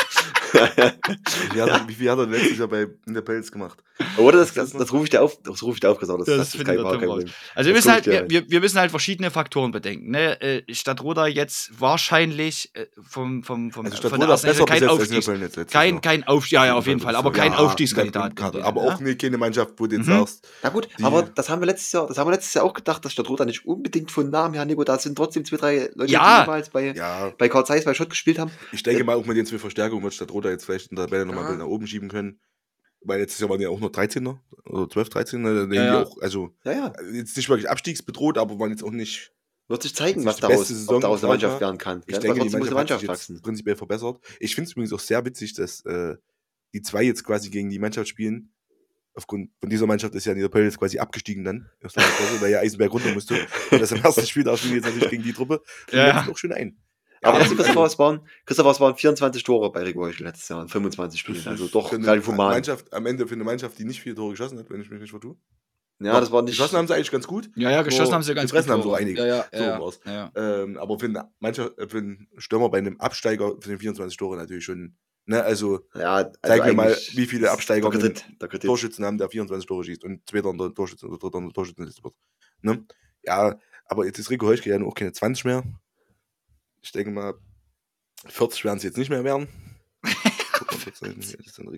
Wie viel hat er, wie viel hat er letztes Jahr bei in der Pelz gemacht? oder das, das, das rufe ich dir auf, das rufe ich dir auf, das, das, Das das ist kein, kein Problem. Also wir müssen, halt, wir, wir, müssen halt verschiedene Faktoren bedenken. Ne? Äh, Stadtroda jetzt wahrscheinlich äh, vom, vom, vom, Also von der besser kein letztes Kein, kein Aufstieg, ja, ja, auf jeden Fall, aber kein Ja, Aufstiegskandidat. Aber auch nicht keine Mannschaft, wo du jetzt Mhm. sagst, Na gut, Die- aber das haben wir letztes Jahr, das haben wir letztes Jahr auch gedacht, dass Stadtroda nicht unbedingt von Namen her, Nico, da sind trotzdem zwei, drei Leute, Ja. die jeweils bei, ja, bei Karl Zeiss bei Schott gespielt haben. ich denke mal auch mit den zwei Verstärkungen wird Stadtroda jetzt vielleicht in der Tabelle nochmal Ja. ein bisschen nach oben schieben können. Weil letztes Jahr waren die ja auch nur 13er oder 12, 13er. Da denken Ja, die ja. auch, also Ja, ja. jetzt nicht wirklich abstiegsbedroht, aber waren jetzt auch nicht. Wird sich zeigen, was die daraus, Saison, ob daraus eine Mannschaft werden kann. Ich denke, die trotzdem muss eine Mannschaft Mannschaft wachsen. prinzipiell verbessert. Ich finde es übrigens auch sehr witzig, dass äh, die zwei jetzt quasi gegen die Mannschaft spielen. Aufgrund von dieser Mannschaft ist ja Niederpöll jetzt quasi abgestiegen dann, Klasse, weil ja Eisenberg runter musste. Und das im ersten Spiel da spielen die jetzt natürlich gegen die Truppe. Und ja. auch schön ein. Aber Ja, Christopher, es waren, Christopher, waren 24 Tore bei Rico Heuschel letztes Jahr in 25 Spielen. Also doch eine human. Mannschaft, am Ende für eine Mannschaft, die nicht viele Tore geschossen hat, wenn ich mich nicht vertue. Ja, das war nicht. Geschossen haben sie eigentlich ganz gut. Ja, ja, geschossen haben sie ganz gut haben so einige. Ja, ja, So ja. Ähm, aber für einen, Mannschaft, äh, für einen Stürmer bei einem Absteiger für den 24 Tore natürlich schon. Ne, also ja, also zeig mir mal, wie viele Absteiger der Kredit, der Kredit. Torschützen haben, der 24 Tore schießt und zweiter in der Torschützen oder dritter in der Torschützenliste wird. Ne? Ja, aber jetzt ist Rico Heuschke ja nur auch keine 20 mehr. Ich denke mal, 40 werden es jetzt nicht mehr werden.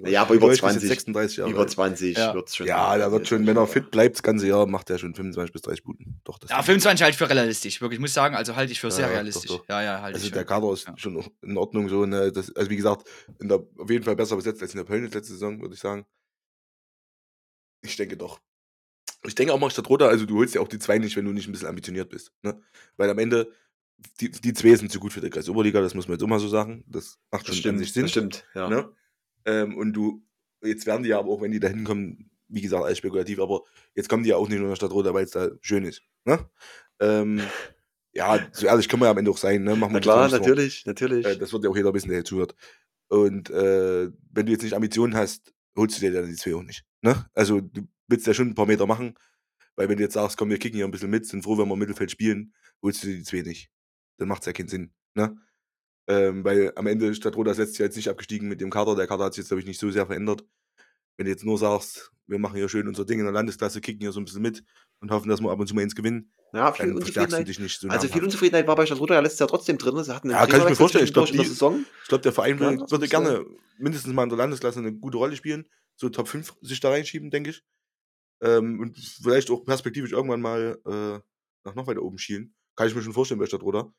Ja, aber über Heuschke ist 20 jetzt 36 Jahre Über alt. 20 Ja. wird es schon. Ja, der wird schon, wenn er fit bleibt, das ganze Jahr, macht er schon 25 bis 30 Buden. Doch, das Ja, denke ich. 25 halte ich für realistisch, wirklich. Ich muss sagen, also halte ich für Ja, sehr ja, realistisch. doch, doch. Ja, ja, halte Also ich der. Kader ist Ja. schon in Ordnung so. Ne? Das, also wie gesagt, in der, auf jeden Fall besser besetzt als in der Pölnitz letzte Saison, würde ich sagen. Ich denke doch. Ich denke auch mal Stadtroda, also du holst ja auch die zwei nicht, wenn du nicht ein bisschen ambitioniert bist. Ne? Weil am Ende, die, die zwei sind zu gut für die Kreis Oberliga, das muss man jetzt mal so sagen. Das macht Das schon an sich stimmt, Sinn. das stimmt. Ja. Ne? Ähm, und du, jetzt werden die ja aber auch, wenn die da hinkommen, wie gesagt, alles spekulativ, aber jetzt kommen die ja auch nicht nur nach Stadtroda, weil es da schön ist. Ne? Ähm, ja, so ehrlich können wir ja am Ende auch sein. Ne? Machen Na klar, natürlich, natürlich. Äh, das wird ja auch jeder wissen, der hier zuhört. Und äh, wenn du jetzt nicht Ambitionen hast, holst du dir dann die zwei auch nicht. Ne? Also du willst ja schon ein paar Meter machen, weil wenn du jetzt sagst, komm, wir kicken hier ein bisschen mit, sind froh, wenn wir im Mittelfeld spielen, holst du dir die zwei nicht. Dann macht es ja keinen Sinn. Ne? Ähm, weil am Ende Stadtroda ist letztes Jahr jetzt nicht abgestiegen mit dem Kader. Der Kader hat sich jetzt, glaube ich, nicht so sehr verändert. Wenn du jetzt nur sagst, wir machen hier schön unser Ding in der Landesklasse, kicken hier so ein bisschen mit und hoffen, dass wir ab und zu mal ins gewinnen, ja, viel dann Unzufriedenheit. dich nicht so Also viel. Unzufriedenheit war bei Stadtroda ja letztes Jahr trotzdem drin. Sie hatten Ja, kann ich mir vorstellen. Ich glaub, zwischendurch in der glaube, Verein Ja, würde gerne mindestens mal in der Landesklasse eine gute Rolle spielen. So Top 5 sich da reinschieben, denke ich. Ähm, und vielleicht auch perspektivisch irgendwann mal äh, nach noch weiter oben schielen. Kann ich mir schon vorstellen bei Stadtroda.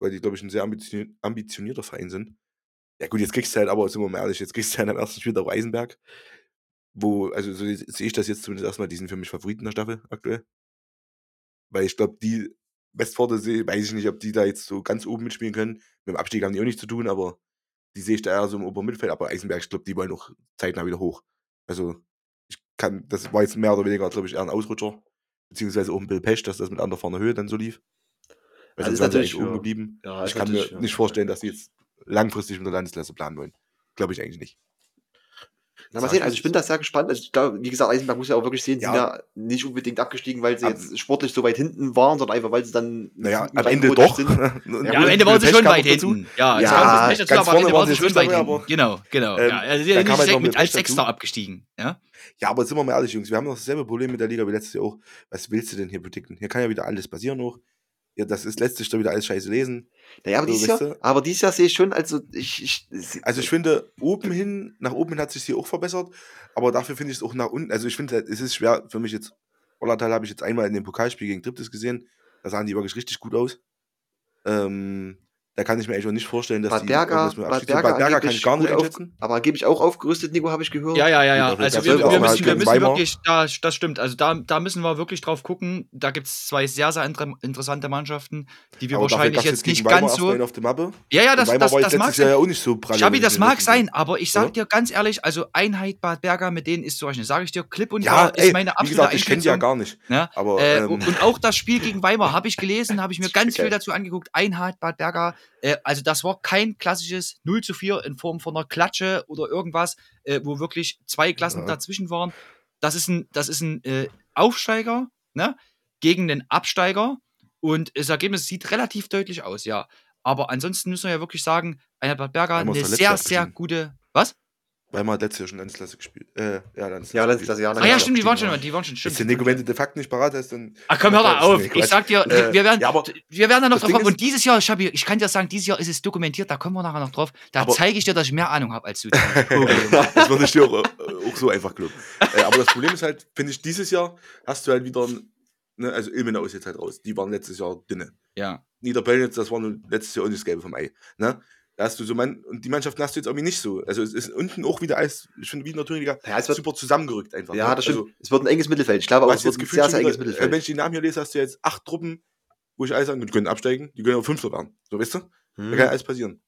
Weil die, glaube ich, ein sehr ambitioni ambitionierter Verein sind. Ja gut, jetzt kriegst du halt, aber sind wir mal ehrlich, jetzt kriegst du halt am ersten Spiel auch Eisenberg. Wo, also so sehe ich das jetzt zumindest erstmal, die sind für mich Favoriten der Staffel aktuell. Weil ich glaube, die Westpforte sehe, weiß ich nicht, ob die da jetzt so ganz oben mitspielen können. Mit dem Abstieg haben die auch nichts zu tun, aber die sehe ich da eher so im oberen Mittelfeld. Aber Eisenberg, ich glaube, die wollen auch zeitnah wieder hoch. Also, ich kann, das war jetzt mehr oder weniger, glaube ich, eher ein Ausrutscher. Beziehungsweise auch ein Bill Pech, dass das mit anderer Höhe dann so lief. Weil Also ist sie natürlich oben geblieben. Ja, ich kann mir ja. nicht vorstellen, dass die jetzt langfristig mit der Landesklasse planen wollen. Glaube ich eigentlich nicht. Na, mal sehen, ich also ich bin da sehr gespannt. Also ich glaube, wie gesagt, Eisenberg muss ja auch wirklich sehen, sie Ja. sind ja nicht unbedingt abgestiegen, weil sie Am- jetzt sportlich so weit hinten waren, sondern einfach, weil sie dann Naja, am Ende doch. Ja, Ja, am Ende waren sie schon weit hinten. Ja, Ja, nicht dazu, ganz aber am Ende waren sie sie schon weit hinten. Genau, genau. Ähm, ja, also sie sind nicht direkt mit als. Sechster abgestiegen. Ja? Ja, aber sind wir mal ehrlich, Jungs, wir haben noch dasselbe Problem mit der Liga wie letztes Jahr auch. Was willst du denn hier predikten? Hier kann ja wieder alles passieren noch. Ja, das ist letztes Jahr wieder alles scheiße lesen. Naja, aber So, dieses Jahr, aber dieses Jahr sehe ich schon, also ich, ich Also ich finde, oben hin, nach oben hin hat sich hier auch verbessert, aber dafür finde ich es auch nach unten, also ich finde, es ist schwer für mich jetzt, Ollertal habe ich jetzt einmal in dem Pokalspiel gegen Triptis gesehen, da sahen die wirklich richtig gut aus. Ähm, Da kann ich mir eigentlich auch nicht vorstellen, dass Bad die Berger, mit Bad Berger, Bad Berger kann ich gar nicht auf- einschätzen. Aber angeblich auch aufgerüstet, Nico, habe ich gehört. Ja, ja, ja, ja. Also das wir, wir müssen, wir müssen wirklich, da, das stimmt. Also da, da müssen wir wirklich drauf gucken. Da gibt es zwei sehr, sehr inter interessante Mannschaften, die wir Aber wahrscheinlich jetzt nicht Weimar ganz so. auf der Mappe. Ja, ja, das, das, das jetzt mag sein. ja auch nicht so prall. Schabi, das ich mag sein, aber ich sag Ja. dir ganz ehrlich, also Einheit Bad Berger, mit denen ist zu rechnen. Sage ich dir, klipp und Ja, klar ist ey, meine absolute gesagt, ich kenne die ja gar nicht. Ne? Aber Äh, ähm, und auch das Spiel gegen Weimar habe ich gelesen, habe ich mir ganz viel dazu angeguckt. Einheit Bad Berger. Äh, also das war kein klassisches 0 zu 4 in Form von einer Klatsche oder irgendwas, äh, wo wirklich zwei Klassen Ja. dazwischen waren. Das ist ein, das ist ein äh, Aufsteiger ne? gegen den Absteiger. Und das Ergebnis sieht relativ deutlich aus, ja. Aber ansonsten müssen wir ja wirklich sagen, Einheit Bad Berger eine sehr, sehr gute. Was? Weimar hat letztes Jahr schon Landesklasse gespielt. Äh, ja, Landesklasse. Ja, Landesklasse, ja. Ah ja, stimmt, die waren schon, die waren schon, Ist stimmt. der Nico, wenn du de facto nicht parat hast, dann. Ach komm, hör doch auf. Ich sag dir, Äh, wir werden, ja, aber wir werden da noch drauf kommen. ist- Und dieses Jahr, Schabi, ich kann dir sagen, dieses Jahr ist es dokumentiert, da kommen wir nachher noch drauf. Da zeige ich dir, dass ich mehr Ahnung habe als du. das würde ich dir auch, äh, auch so einfach glauben. Äh, aber das Problem ist halt, finde ich, dieses Jahr hast du halt wieder, ne, also Ilmenau ist jetzt halt raus. Die waren letztes Jahr dünne. ja. Niederpellnitz, das war letztes Jahr auch nicht das Gelbe vom Ei. Ne? Da hast du so man und die Mannschaften hast du jetzt irgendwie nicht so. Also es ist unten auch wieder alles, ich finde, wie in der Thüringer Ja, es wird, super zusammengerückt einfach. ja, ne? das stimmt. Also, es wird ein enges Mittelfeld. Ich glaube auch, es wird ein sehr, schon sehr enges wieder, äh, Mittelfeld. wenn ich die Namen hier lese, hast du jetzt acht Truppen, wo ich alles sagen, die können absteigen, die können auch Fünfter werden. So, weißt du? Da Hm. kann alles passieren.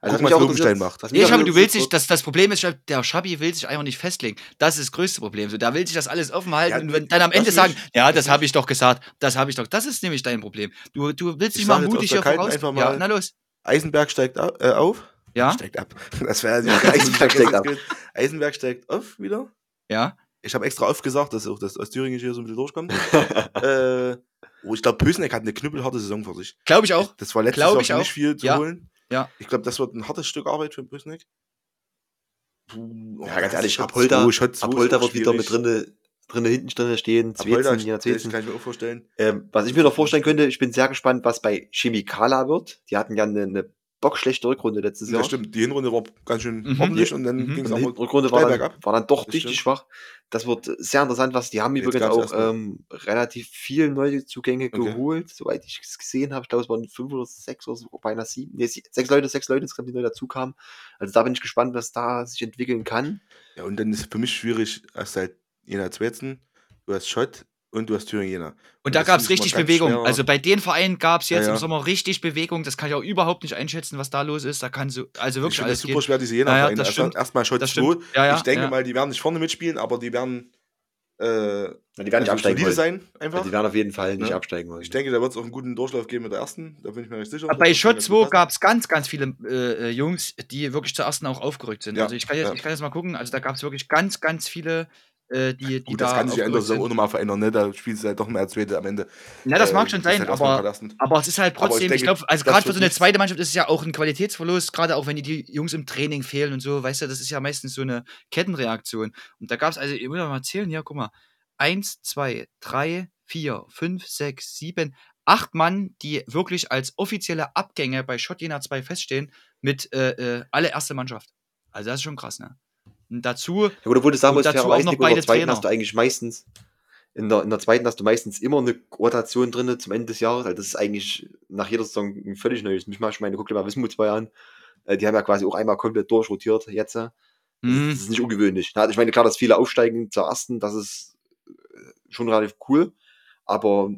Also, Guck was mal, Lobenstein macht. was Nee, Schabi, du willst interessiert das, das Problem ist, der Schabi will sich einfach nicht festlegen. Das ist das größte Problem. So, der will sich das alles offen halten Ja, und wenn, dann am Ende sagen, nicht. ja, das habe ich doch gesagt, das habe ich doch. Das ist nämlich dein Problem. Du, du willst Ich dich mal mutig hier voraus. einfach Ja, mal- na los. Eisenberg steigt au äh, auf. Ja, Steigt ab. Das wäre Eisenberg steigt ab. Eisenberg steigt auf wieder. ja. Ich habe extra oft gesagt, dass auch das Ostthüringen hier so ein bisschen durchkommt. äh, oh, ich glaube, Pösneck hat eine knüppelharte Saison vor sich. Glaube ich auch. Das war letztes Jahr ich schon auch. nicht viel zu Ja. holen. Ja. Ich glaube, das wird ein hartes Stück Arbeit für Pösneck. Puh, oh, Ja, ganz ehrlich, Apolda auch wird wieder mit schwierig. Drinne, drinne hinten drinne stehen. Apolda, Zwetzen, je nach das kann ich mir auch vorstellen. Ähm, was ich mir noch vorstellen könnte, ich bin sehr gespannt, was bei Chemikala wird. Die hatten ja eine, eine bockschlechte Rückrunde letztes Jahr. Das stimmt, die Hinrunde war ganz schön Mhm. ordentlich und dann Mhm. ging es Und die Rückrunde war dann, war dann doch Das richtig stimmt. schwach. Das wird sehr interessant, was die haben Jetzt übrigens auch ähm, relativ viele neue Zugänge Okay. geholt, soweit ich es gesehen habe. Ich glaube, es waren fünf oder sechs oder so, beinahe sieben. Nee, sechs Leute, sechs Leute, insgesamt, die neu dazu kamen. Also da bin ich gespannt, was da sich entwickeln kann. Ja, und dann ist für mich schwierig, hast halt Jena Zwetzen, du hast Schott und du hast Thüringen Jena. Und da das gab es ich richtig Bewegung. schwer. Also bei den Vereinen gab es jetzt Ja, ja. im Sommer richtig Bewegung. Das kann ich auch überhaupt nicht einschätzen, was da los ist. Da kann so, also Ich wirklich finde alles das super gehen. schwer, diese Ja, ja, Jena-Vereine. Erst- stimmt. Erstmal Schott Das 2. stimmt. Ja, ja, ich denke ja. mal, die werden nicht vorne mitspielen, aber die werden äh, Ja, die werden nicht also absteigen solide wollen. sein, Ja, einfach. die werden auf jeden Fall nicht Ne? absteigen wollen. Ich denke, da wird es auch einen guten Durchlauf geben mit der ersten. Da bin ich mir recht sicher. Aber bei ganz 2 gut passen. gab es ganz, ganz viele äh, äh, Jungs, die wirklich zur ersten auch aufgerückt sind. Ja, Also ich kann, jetzt, ja. ich kann jetzt mal gucken. Also da gab es wirklich ganz, ganz viele, äh, die, die Gut, da das kann sich ja Saison auch nochmal verändern, ne? Da spielst du halt doch mehr als Zweite am Ende. Ja, das Äh, mag schon halt sein, erstmal aber, aber es ist halt Aber ich trotzdem, ich, glaube, also gerade für so eine zweite Mannschaft ist es ja auch ein Qualitätsverlust, gerade auch wenn die, die Jungs im Training fehlen und so, weißt du, das ist ja meistens so eine Kettenreaktion. Und da gab es, also, ich muss mal zählen, hier, guck mal, eins, zwei, drei, vier, fünf, sechs, sieben, acht Mann, die wirklich als offizielle Abgänge bei Schott Jena 2 feststehen, mit äh, äh, alle erste Mannschaft. Also das ist schon krass, ne? Und dazu, Ja, gut, obwohl du sagen musst, fairerweise, noch Nico, in der zweiten Trainer. hast du eigentlich meistens, in der, in der zweiten hast du meistens immer eine Rotation drin zum Ende des Jahres. Also das ist eigentlich nach jeder Saison ein völlig neues Mischmasch. Ich meine, guck dir mal Wismut zwei an. Äh, Die haben ja quasi auch einmal komplett durchrotiert jetzt. Das, hm, das ist nicht ungewöhnlich. Na, Ich meine, klar, dass viele aufsteigen zur ersten, das ist äh, schon relativ cool. Aber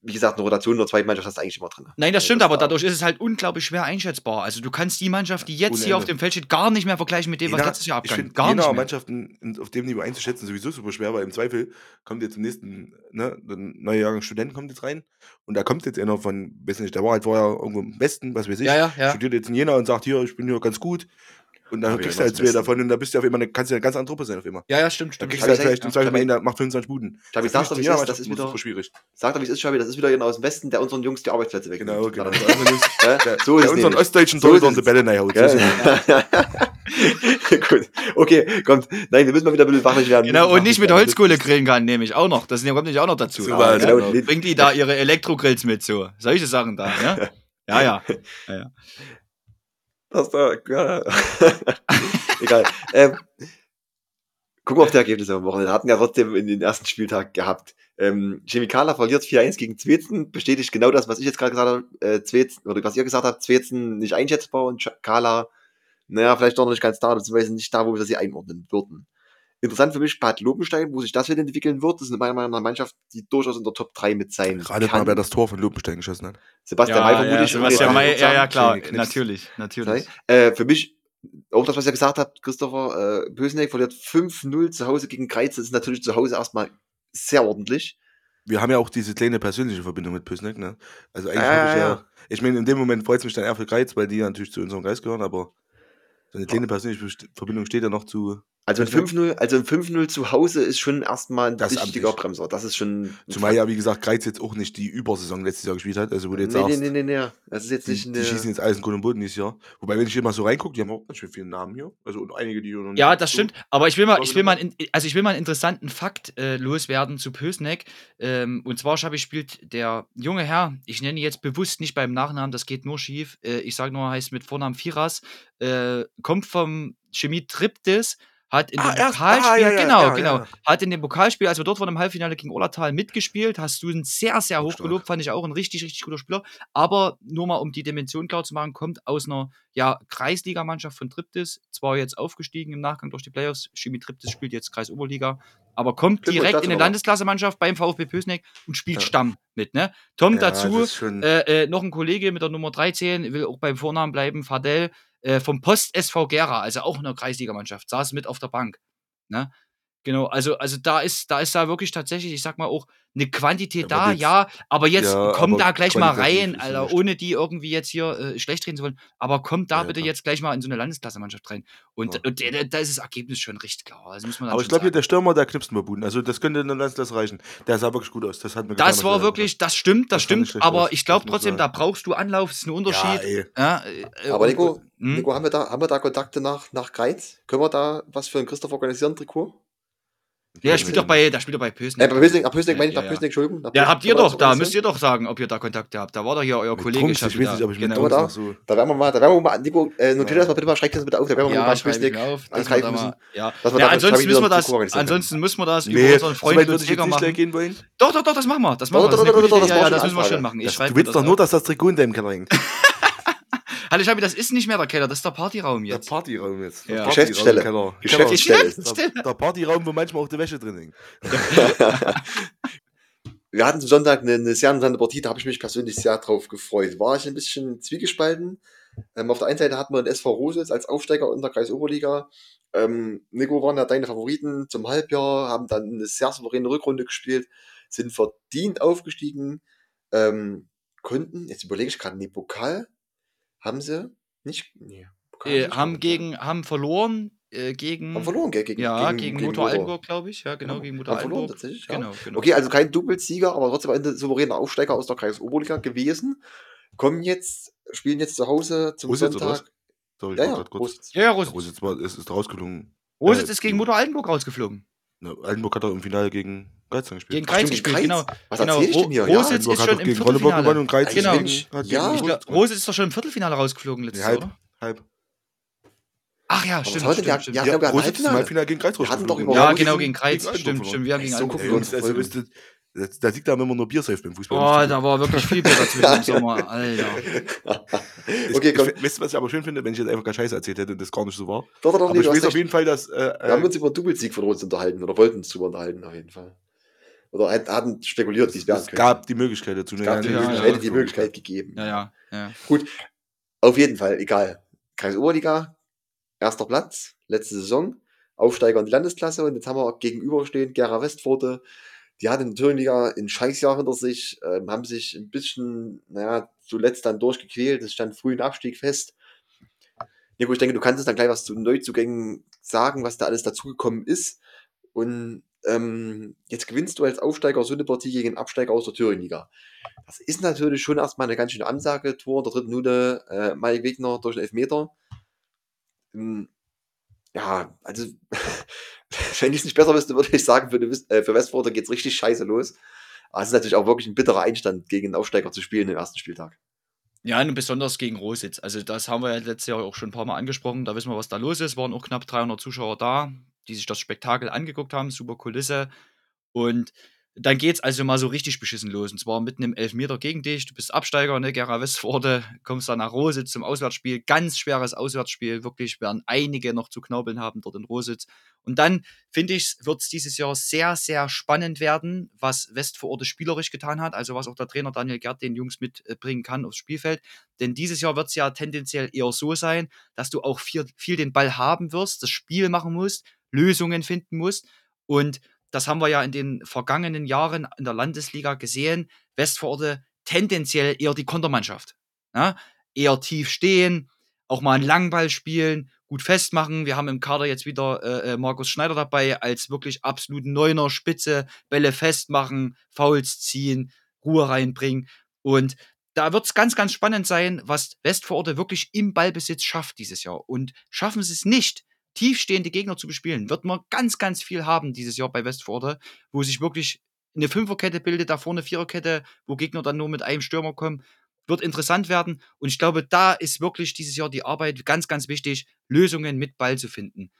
wie gesagt, eine Rotation in der zweiten Mannschaft hast du eigentlich immer drin. Nein, das Also stimmt, das aber da- dadurch ist es halt unglaublich schwer einschätzbar. Also du kannst die Mannschaft, die jetzt hier auf dem Feld steht, gar nicht mehr vergleichen mit dem, was Jena- letztes Jahr finde, Gar Jena nicht mehr. Mannschaften auf dem Niveau einzuschätzen sowieso super schwer, weil im Zweifel kommt jetzt im nächsten, ne, der neue Jahrgang Studenten kommt jetzt rein und da kommt jetzt einer von, weiß nicht, der war halt vorher irgendwo im Westen, was weiß ich, Ja, ja, ja. studiert jetzt in Jena und sagt, hier, ich bin hier ganz gut und dann kriegst ja, du halt zwei davon und da bist du auf einmal, eine, kannst du ja eine ganz andere Truppe sein auf immer. Ja, ja, stimmt, Da stimmt. kriegst Hab du halt vielleicht im Zweifel mal der macht 25 Buden. Schabi, sagst ist du, wie es ist, das ist immer wieder, schwierig. sag doch, wie es ist, Schabi, das ist wieder jemand aus dem Westen, der unseren Jungs die Arbeitsplätze wegnimmt. Genau, genau. Ja, so ist unseren ostdeutschen So ist Torhüter es. die Bälle. Gell? Gut. Okay, kommt. Nein, wir müssen mal wieder ein bisschen fachlich werden. Genau, und nicht mit Holzkohle grillen kann, nehme ich auch noch. Das kommt nämlich auch noch dazu. Ja, ja. genau. Bringt die da ihre Elektrogrills mit, so. Solche Sachen da, ne? Ja, ja. Das da, ja. Egal. Ähm, gucken wir auf die Ergebnisse am Wochenende. Hatten ja trotzdem in den ersten Spieltag gehabt. Ähm, Chemikala verliert 4-1 gegen Zwetzen, bestätigt genau das, was ich jetzt gerade gesagt habe. Äh, Zwetzen, oder was ihr gesagt habt, Zwetzen nicht einschätzbar und Kala, naja, vielleicht doch noch nicht ganz da, beziehungsweise nicht da, wo wir sie einordnen würden. Interessant für mich Bad Lobenstein, wo sich das hin entwickeln wird. Das ist meiner Meinung nach eine Mannschaft, die durchaus in der Top 3 mit sein Gerade kann. mal, wer das Tor von Lobenstein geschossen hat. Sebastian May vermutlich. Sebastian ohne May, ja, ja, klar, natürlich, natürlich. Äh, für mich, auch das, was ihr gesagt habt, Christopher, äh, Bösneck verliert 5-0 zu Hause gegen Kreiz. Das ist natürlich zu Hause erstmal sehr ordentlich. Wir haben ja auch diese kleine persönliche Verbindung mit Püssneck, ne? Also eigentlich Ja, hoffe ich ja, ja, ich meine, in dem Moment freut es mich dann eher für Greiz, weil die natürlich zu unserem Geist gehören, aber so eine kleine persönliche Verbindung steht ja noch zu. Also ein 5-0, also ein 5-0 zu Hause ist schon erstmal ein Das wichtiger amtlich. Bremser. Das ist schon. Zumal ja, wie gesagt, Greiz jetzt auch nicht die Übersaison letztes Jahr gespielt hat, also wo du jetzt nee, nee, sagst, nee, nee, nee. Das ist jetzt die, nicht die eine. schießen jetzt alles in Grund und Boden dieses Jahr. Wobei, wenn ich hier mal so reingucke, die haben auch ganz schön viele Namen hier. Also und einige, die hier noch nicht Ja, das so- stimmt. Aber ich will mal, ich will mal, in, also ich will mal einen interessanten Fakt äh, loswerden zu Pösneck. Ähm, und zwar, Schabi spielt der junge Herr, ich nenne ihn jetzt bewusst nicht beim Nachnamen, das geht nur schief. Äh, ich sage nur, heißt mit Vornamen Firas, äh, kommt vom Chemie Triptis, hat in Ah, dem erst- Pokalspiel, ah, ja, ja, genau, ja, genau, hat in dem Pokalspiel, als wir dort waren im Halbfinale gegen Ollertal mitgespielt, hast du ihn sehr, sehr hoch gelobt, fand ich auch ein richtig, richtig guter Spieler. Aber nur mal, um die Dimension klar zu machen, kommt aus einer ja, Kreisligamannschaft von Triptis, zwar jetzt aufgestiegen im Nachgang durch die Playoffs, Chemie Triptis spielt jetzt Kreisoberliga, aber kommt Glückwunsch direkt in eine. Landesklassemannschaft beim VfB Pösneck und spielt. Stamm mit, ne? Tom dazu, äh, äh, noch ein Kollege mit der Nummer 13, will auch beim Vornamen bleiben, Fadel, äh, vom Post SV Gera, also auch eine Kreisligamannschaft, saß mit auf der Bank. Ne? Genau, also, also da ist, da ist da wirklich tatsächlich, ich sag mal auch, eine Quantität Ja, aber da, jetzt- ja, aber jetzt Ja, komm aber da gleich mal rein, Alter, ohne die irgendwie jetzt hier äh, schlecht reden zu wollen, aber kommt da Ja, bitte klar. jetzt gleich mal in so eine Landesklassemannschaft rein. Und, Ja. und da, da ist das Ergebnis schon recht klar. Also muss man dann Aber ich glaube, hier der Stürmer, der knipst nur Buden. Also, das könnte in der Landesklasse reichen. Der sah wirklich gut aus. Das hat mir Das war wirklich, das stimmt, das, Das stimmt, aber aus, ich glaube das trotzdem, da brauchst du Anlauf, ist ein Ja, Unterschied. Ja, äh, Aber Nico, hm? Nico, haben wir, da, haben wir da Kontakte nach, nach Greiz? Können wir da was für einen Christoph organisieren, Trikot? Ja, der spielt doch bei, der spielt doch bei Äh, Pösneck. bei Pösneck, Pösneck meine ich, Ja, nach ja. Pösneck, Entschuldigung. nach Ja, habt ihr doch, da müsst ihr doch sagen, ob ihr da Kontakte habt. Da war doch hier euer Mit Kollege. Trunks, ich weiß da. nicht, ob ich mit genau. Noch so. Da werden wir mal, da werden wir mal, Nico, äh, notiert Ja. das mal bitte mal, schreibt das bitte auf, da werden wir Ja, mal wir angreifen da müssen. Ja, ja da ansonsten müssen wir das, ansonsten müssen wir das über unseren Freund Lutz Jäger machen. Doch, doch, doch, das machen wir. Das machen wir. Das, müssen wir schon machen. Ich Das, schreibe du willst das doch nur, dass das Trikot in deinem Keller hängt. Hallo Schabi, das ist nicht mehr der Keller, das ist der Partyraum Der jetzt. Partyraum jetzt. Der Ja. Partyraum Geschäftsstelle. Keller. Geschäftsstelle. Keller. Der, der Partyraum, wo manchmal auch die Wäsche drin hängt. Wir hatten zum Sonntag eine, eine sehr interessante Partie, da habe ich mich persönlich sehr drauf gefreut. War ich ein bisschen zwiegespalten. Ähm, auf der einen Seite hatten wir den SV Rositz als Aufsteiger in der Kreisoberliga. Ähm, Nico waren ja deine Favoriten zum Halbjahr, haben dann eine sehr souveräne Rückrunde gespielt, sind verdient aufgestiegen, ähm, konnten, jetzt überlege ich gerade, nee, Pokal haben sie nicht, nee, Äh, nicht haben gegen, haben verloren äh, gegen. haben verloren, gell? Gegen, Ja, gegen, Motor Motor. Altenburg, glaube ich. Ja, genau, Genau. gegen Motor Haben verloren, Altenburg. tatsächlich, ja. Genau, genau. Okay, also kein Doppelsieger, aber trotzdem ein souveräner Aufsteiger aus der Kreisoberliga gewesen. Kommen jetzt, spielen jetzt zu Hause zum Rositz oder was? Sonntag. Sorry, Ja, ja, kurz. Rositz. Ja, ja, Rositz. Rositz war, es ist rausgelungen. Rositz äh, ist gegen Motor Altenburg rausgeflogen. Ne, Altenburg hat er im Finale gegen Geiz gespielt. Gegen stimmt, gespielt, Kreiz. genau. Was genau. erzähl ich denn hier? Ro- Ja, Rositz Altenburg ist hat schon doch im gegen Rolleburg gewonnen Viertelfinale. und Greiz Genau. ja. glaub, Rositz- ist doch schon im Viertelfinale rausgeflogen letztes Jahr, halb. oder? halb. Ach ja, was stimmt, denn stimmt, stimmt. ja, Ja, hatten Rositz ist im Halbfinale. Gegen Greiz Wir hatten doch rausgeflogen. Ja, genau, gegen- gegen stimmt, stimmt. Wir haben gegen Altenburg. also da, liegt da immer nur Biersafe beim Fußball. Boah, da war wirklich viel Bier dazwischen im Sommer, Alter. Ich- okay, komm. ich, Wisst ihr, was ich aber schön finde, wenn ich jetzt einfach gar Scheiße erzählt hätte und das gar nicht so war? Doch, doch, doch, Aber nee, ich du weiß auf jeden Fall, dass. Äh, Wir haben uns über einen Doppelsieg von uns unterhalten oder wollten uns drüber unterhalten, auf jeden Fall. Oder hat- hatten spekuliert, wie es werden es könnte. gab die Möglichkeit dazu. es gab die, Ja, Möglichkeit, ja, hätte die. Möglichkeit gegeben. Ja, ja, ja. Auf jeden Fall, egal. Kreis Oberliga, erster Platz, letzte Saison, Aufsteiger in die Landesklasse und jetzt haben wir gegenüberstehend Gera Westpforte. Die hatten in der Thüringenliga ein Scheißjahr hinter sich, ähm, haben sich ein bisschen, naja, zuletzt dann durchgequält. Es stand früh ein Abstieg fest. Nico, ich denke, du kannst uns dann gleich was zu Neuzugängen sagen, was da alles dazugekommen ist. Und ähm, jetzt gewinnst du als Aufsteiger so eine Partie gegen einen Absteiger aus der Thüringenliga. Das ist natürlich schon erstmal eine ganz schöne Ansage. Tor der dritten Minute, äh, Mike Wegner durch den Elfmeter. Ähm, ja, also, wenn ich es nicht besser wüsste, würde ich sagen, für, äh, für Westford geht es richtig scheiße los. Aber es ist natürlich auch wirklich ein bitterer Einstand, gegen einen Aufsteiger zu spielen im ersten Spieltag. Ja, und besonders gegen Rositz. Also, das haben wir ja letztes Jahr auch schon ein paar Mal angesprochen. Da wissen wir, was da los ist. Waren auch knapp 300 Zuschauer da, die sich das Spektakel angeguckt haben. Super Kulisse. Und dann geht's also mal so richtig beschissen los. Und zwar mitten im Elfmeter gegen dich. Du bist Absteiger, ne, Gera Westforde, kommst dann nach Rositz zum Auswärtsspiel. Ganz schweres Auswärtsspiel. Wirklich werden einige noch zu knaubeln haben dort in Rositz. Und dann, finde ich, wird es dieses Jahr sehr, sehr spannend werden, was Westforde spielerisch getan hat. Also was auch der Trainer Daniel Gerd den Jungs mitbringen kann aufs Spielfeld. Denn dieses Jahr wird es ja tendenziell eher so sein, dass du auch viel, viel den Ball haben wirst, das Spiel machen musst, Lösungen finden musst. Und das haben wir ja in den vergangenen Jahren in der Landesliga gesehen, Westforde tendenziell eher die Kontermannschaft. Ja? Eher tief stehen, auch mal einen Langball spielen, gut festmachen. Wir haben im Kader jetzt wieder äh, äh Markus Schneider dabei als wirklich absolut neuner Spitze, Bälle festmachen, Fouls ziehen, Ruhe reinbringen. Und da wird es ganz, ganz spannend sein, was Westforde wirklich im Ballbesitz schafft dieses Jahr. Und schaffen sie es nicht, tiefstehende Gegner zu bespielen, wird man ganz, ganz viel haben dieses Jahr bei Westforde, wo sich wirklich eine Fünferkette bildet, da vorne Viererkette, wo Gegner dann nur mit einem Stürmer kommen. Wird interessant werden. Und ich glaube, da ist wirklich dieses Jahr die Arbeit ganz, ganz wichtig, Lösungen mit Ball zu finden.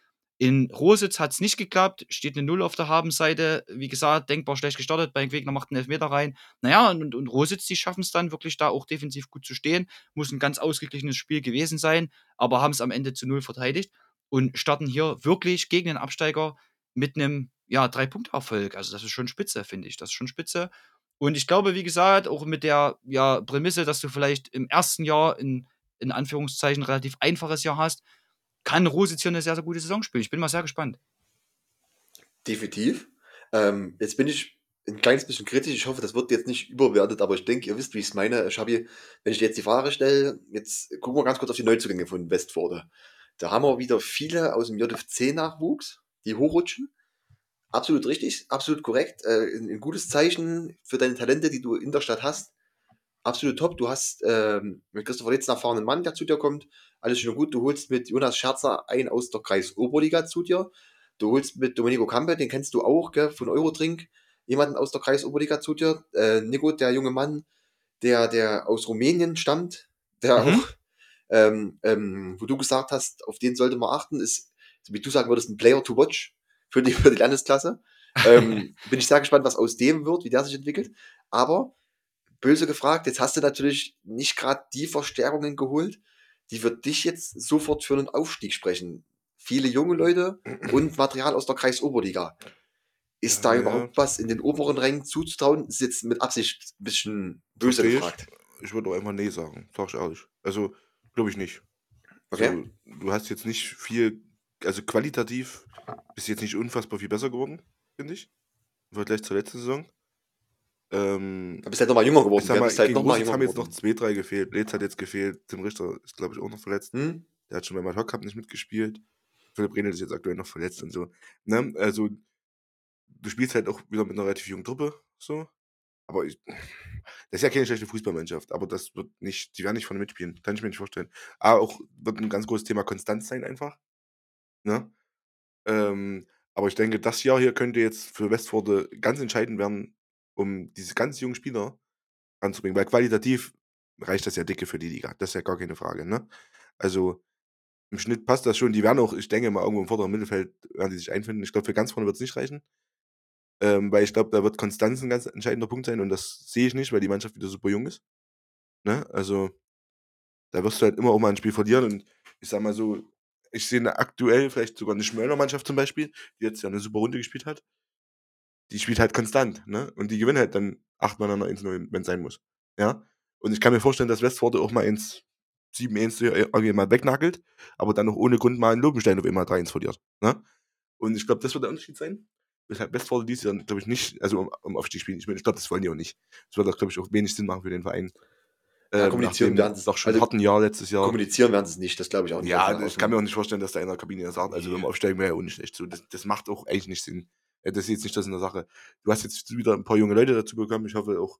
In Rositz hat es nicht geklappt, steht eine Null auf der Habenseite. Wie gesagt, denkbar schlecht gestartet. Bei Gegner macht einen Elfmeter rein. Naja, und, und Rositz, die schaffen es dann wirklich da auch defensiv gut zu stehen. Muss ein ganz ausgeglichenes Spiel gewesen sein, aber haben es am Ende zu Null verteidigt und starten hier wirklich gegen den Absteiger mit einem ja, Drei-Punkte-Erfolg. Also das ist schon spitze, finde ich. Das ist schon spitze. Und ich glaube, wie gesagt, auch mit der ja, Prämisse, dass du vielleicht im ersten Jahr in, in Anführungszeichen relativ einfaches Jahr hast, kann Rositz hier eine sehr, sehr gute Saison spielen. Ich bin mal sehr gespannt. Definitiv. Ähm, jetzt bin ich ein kleines bisschen kritisch. Ich hoffe, das wird jetzt nicht überwertet, aber ich denke, ihr wisst, wie ich es meine. Schabi, wenn ich dir jetzt die Frage stelle, jetzt gucken wir ganz kurz auf die Neuzugänge von Westforde. Da haben wir wieder viele aus dem JFC-Nachwuchs, die hochrutschen. Absolut richtig, absolut korrekt. Äh, ein, ein, gutes Zeichen für deine Talente, die du in der Stadt hast. Absolut top. Du hast ähm, mit Christopher Litz einen erfahrenen Mann, der zu dir kommt. Alles schon gut. Du holst mit Jonas Scherzer einen aus der Kreis Oberliga zu dir. Du holst mit Domenico Campe, den kennst du auch, gell, von Eurodrink, jemanden aus der Kreis Oberliga zu dir. Äh, Nico, der junge Mann, der, der aus Rumänien stammt, der mhm. auch ähm, ähm, wo du gesagt hast, auf den sollte man achten, ist, wie du sagen würdest, ein Player to watch für die, für die Landesklasse. ähm, bin ich sehr gespannt, was aus dem wird, wie der sich entwickelt. Aber böse gefragt, jetzt hast du natürlich nicht gerade die Verstärkungen geholt, die für dich jetzt sofort für einen Aufstieg sprechen. Viele junge Leute und Material aus der Kreisoberliga. Ist ja, da überhaupt was in den oberen Rängen zuzutrauen? Ist jetzt mit Absicht ein bisschen böse Versteh gefragt. Ich, ich würde auch einfach Nee sagen, sag ich ehrlich. Also, Glaube ich nicht. Also, okay. du hast jetzt nicht viel, also qualitativ bist jetzt nicht unfassbar viel besser geworden, finde ich. Im Vergleich zur letzten Saison. Ähm, da bist halt nochmal jünger geworden. Ich halt gegen noch mal jünger haben jetzt noch zwei, drei gefehlt. Blitz hat jetzt gefehlt. Tim Richter ist, glaube ich, auch noch verletzt. Hm? Der hat schon beim Ad Hoc nicht mitgespielt. Philipp Rehnel ist jetzt aktuell noch verletzt und so. Ne? Also, du spielst halt auch wieder mit einer relativ jungen Truppe. So. Aber ich, das ist ja keine schlechte Fußballmannschaft, aber das wird nicht, die werden nicht vorne mitspielen, kann ich mir nicht vorstellen. Aber auch wird ein ganz großes Thema Konstanz sein einfach. Ne? Ähm, aber ich denke, das Jahr hier könnte jetzt für Westforde ganz entscheidend werden, um diese ganz jungen Spieler anzubringen, weil qualitativ reicht das ja dicke für die Liga. Das ist ja gar keine Frage. Ne? Also im Schnitt passt das schon. Die werden auch, ich denke mal, irgendwo im vorderen Mittelfeld werden die sich einfinden. Ich glaube, für ganz vorne wird es nicht reichen. Ähm, weil ich glaube, da wird Konstanz ein ganz entscheidender Punkt sein und das sehe ich nicht, weil die Mannschaft wieder super jung ist. Ne? Also, da wirst du halt immer auch mal ein Spiel verlieren und ich sag mal so, ich sehe aktuell vielleicht sogar eine Schmöller Mannschaft zum Beispiel, die jetzt ja eine super Runde gespielt hat. Die spielt halt konstant, ne? Und die gewinnen halt dann achtmal an 1-0, wenn es sein muss. Ja? Und ich kann mir vorstellen, dass Westforde auch mal ins 7-1 irgendwie mal wegnagelt, aber dann noch ohne Grund mal einen Lobenstein auf immer 3-1 verliert. Ne? Und ich glaube, das wird der Unterschied sein weshalb Westforde dies Jahr, glaube ich, nicht, also um, um Aufstieg spielen. Ich, ich glaube, das wollen die auch nicht. Das wird auch, glaube ich, auch wenig Sinn machen für den Verein. Ja, ähm, kommunizieren werden sie es doch schon also, harten Jahr letztes Jahr. Kommunizieren werden sie es nicht, das glaube ich auch nicht. Ja, ich kann mir auch nicht vorstellen, dass da in der Kabine sagt, also wenn wir aufsteigen, wäre ja auch nicht schlecht. So, das, das macht auch eigentlich nicht Sinn. Das ist jetzt nicht das in der Sache. Du hast jetzt wieder ein paar junge Leute dazu bekommen. Ich hoffe auch,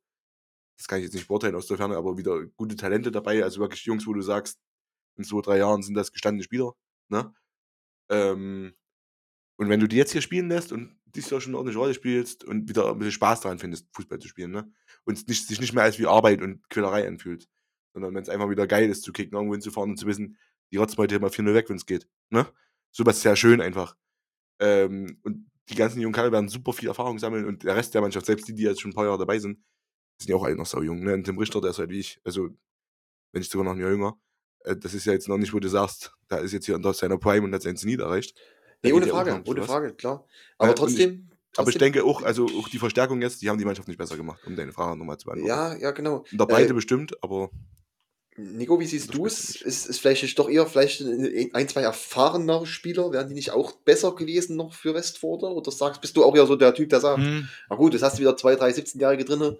das kann ich jetzt nicht beurteilen aus der Ferne, aber wieder gute Talente dabei. Also wirklich Jungs, wo du sagst, in zwei, drei Jahren sind das gestandene Spieler. Ne? Ähm, und wenn du die jetzt hier spielen lässt und dieses Jahr schon eine ordentliche Rolle spielst und wieder ein bisschen Spaß daran findest, Fußball zu spielen, ne? Und nicht, sich nicht mehr als wie Arbeit und Quälerei anfühlt. Sondern wenn es einfach wieder geil ist, zu kicken, irgendwo hinzufahren und zu wissen, die rotzen heute immer 4-0 weg, wenn es geht. Ne? Sowas ist sehr schön einfach. Ähm, und die ganzen jungen Kerle werden super viel Erfahrung sammeln und der Rest der Mannschaft, selbst die, die jetzt schon ein paar Jahre dabei sind, sind ja auch alle noch sau jung. Ne? Und Tim Richter, der ist halt wie ich, also wenn ich sogar noch ein Jahr jünger. Äh, das ist ja jetzt noch nicht, wo du sagst, da ist jetzt hier unter seiner Prime und hat sein Zenit erreicht. Da Nee, ohne ja Frage, ohne was. Frage, klar. Ja, Aber und trotzdem. Aber ich trotzdem- denke auch, also auch die Verstärkung jetzt, die haben die Mannschaft nicht besser gemacht, um deine Frage nochmal zu beantworten. Ja, ja, genau. In der Breite Äh, bestimmt, aber Nico, wie siehst du es? Ist, ist vielleicht doch eher vielleicht ein, zwei erfahrenere Spieler? Wären die nicht auch besser gewesen noch für Westforder? Oder sagst, bist du auch eher so der Typ, der sagt, Hm. na gut, jetzt hast du wieder zwei, drei 17-Jährige drin,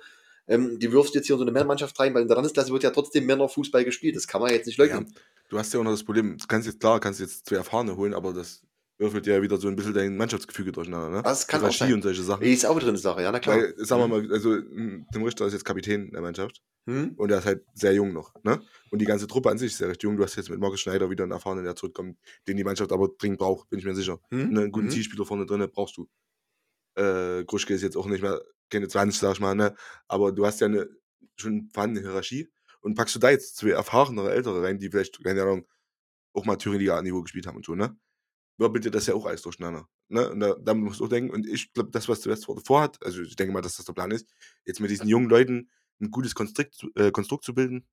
ähm, die wirfst jetzt hier in so eine Männermannschaft rein, weil in der Landesklasse wird ja trotzdem Männerfußball gespielt. Das kann man jetzt nicht leugnen. du hast ja auch noch das Problem, du kannst jetzt, klar, kannst jetzt zwei Erfahrene holen, aber das würfelt ja wieder so ein bisschen dein Mannschaftsgefüge durcheinander, ne? Das kann auch Hierarchie sein. und solche Sachen. Ist auch drin, die Sache, ja, na klar. Weil, sagen wir mal, also m, Tim Richter ist jetzt Kapitän der Mannschaft Hm? und er ist halt sehr jung noch, ne? Und die ganze Truppe an sich ist ja recht jung. Du hast jetzt mit Markus Schneider wieder einen Erfahrenen, der zurückkommt, den die Mannschaft aber dringend braucht, bin ich mir sicher. Hm? Ne, einen guten Mhm. Zielspieler vorne drin brauchst du. Äh, Gruschke ist jetzt auch nicht mehr keine 20, sag ich mal, ne? Aber du hast ja eine schon vorhandene Hierarchie und packst du da jetzt zwei erfahrenere Ältere rein, die vielleicht, keine Ahnung, auch mal Thüringen-Liga-Niveau gespielt haben und so, ne? Wirbelt dir das ja auch alles durcheinander. Ne? Und da, damit musst du auch denken, und ich glaube, das, was zuerst vorhat, also ich denke mal, dass das der Plan ist, jetzt mit diesen jungen Leuten ein gutes Konstrukt, äh, Konstrukt zu bilden,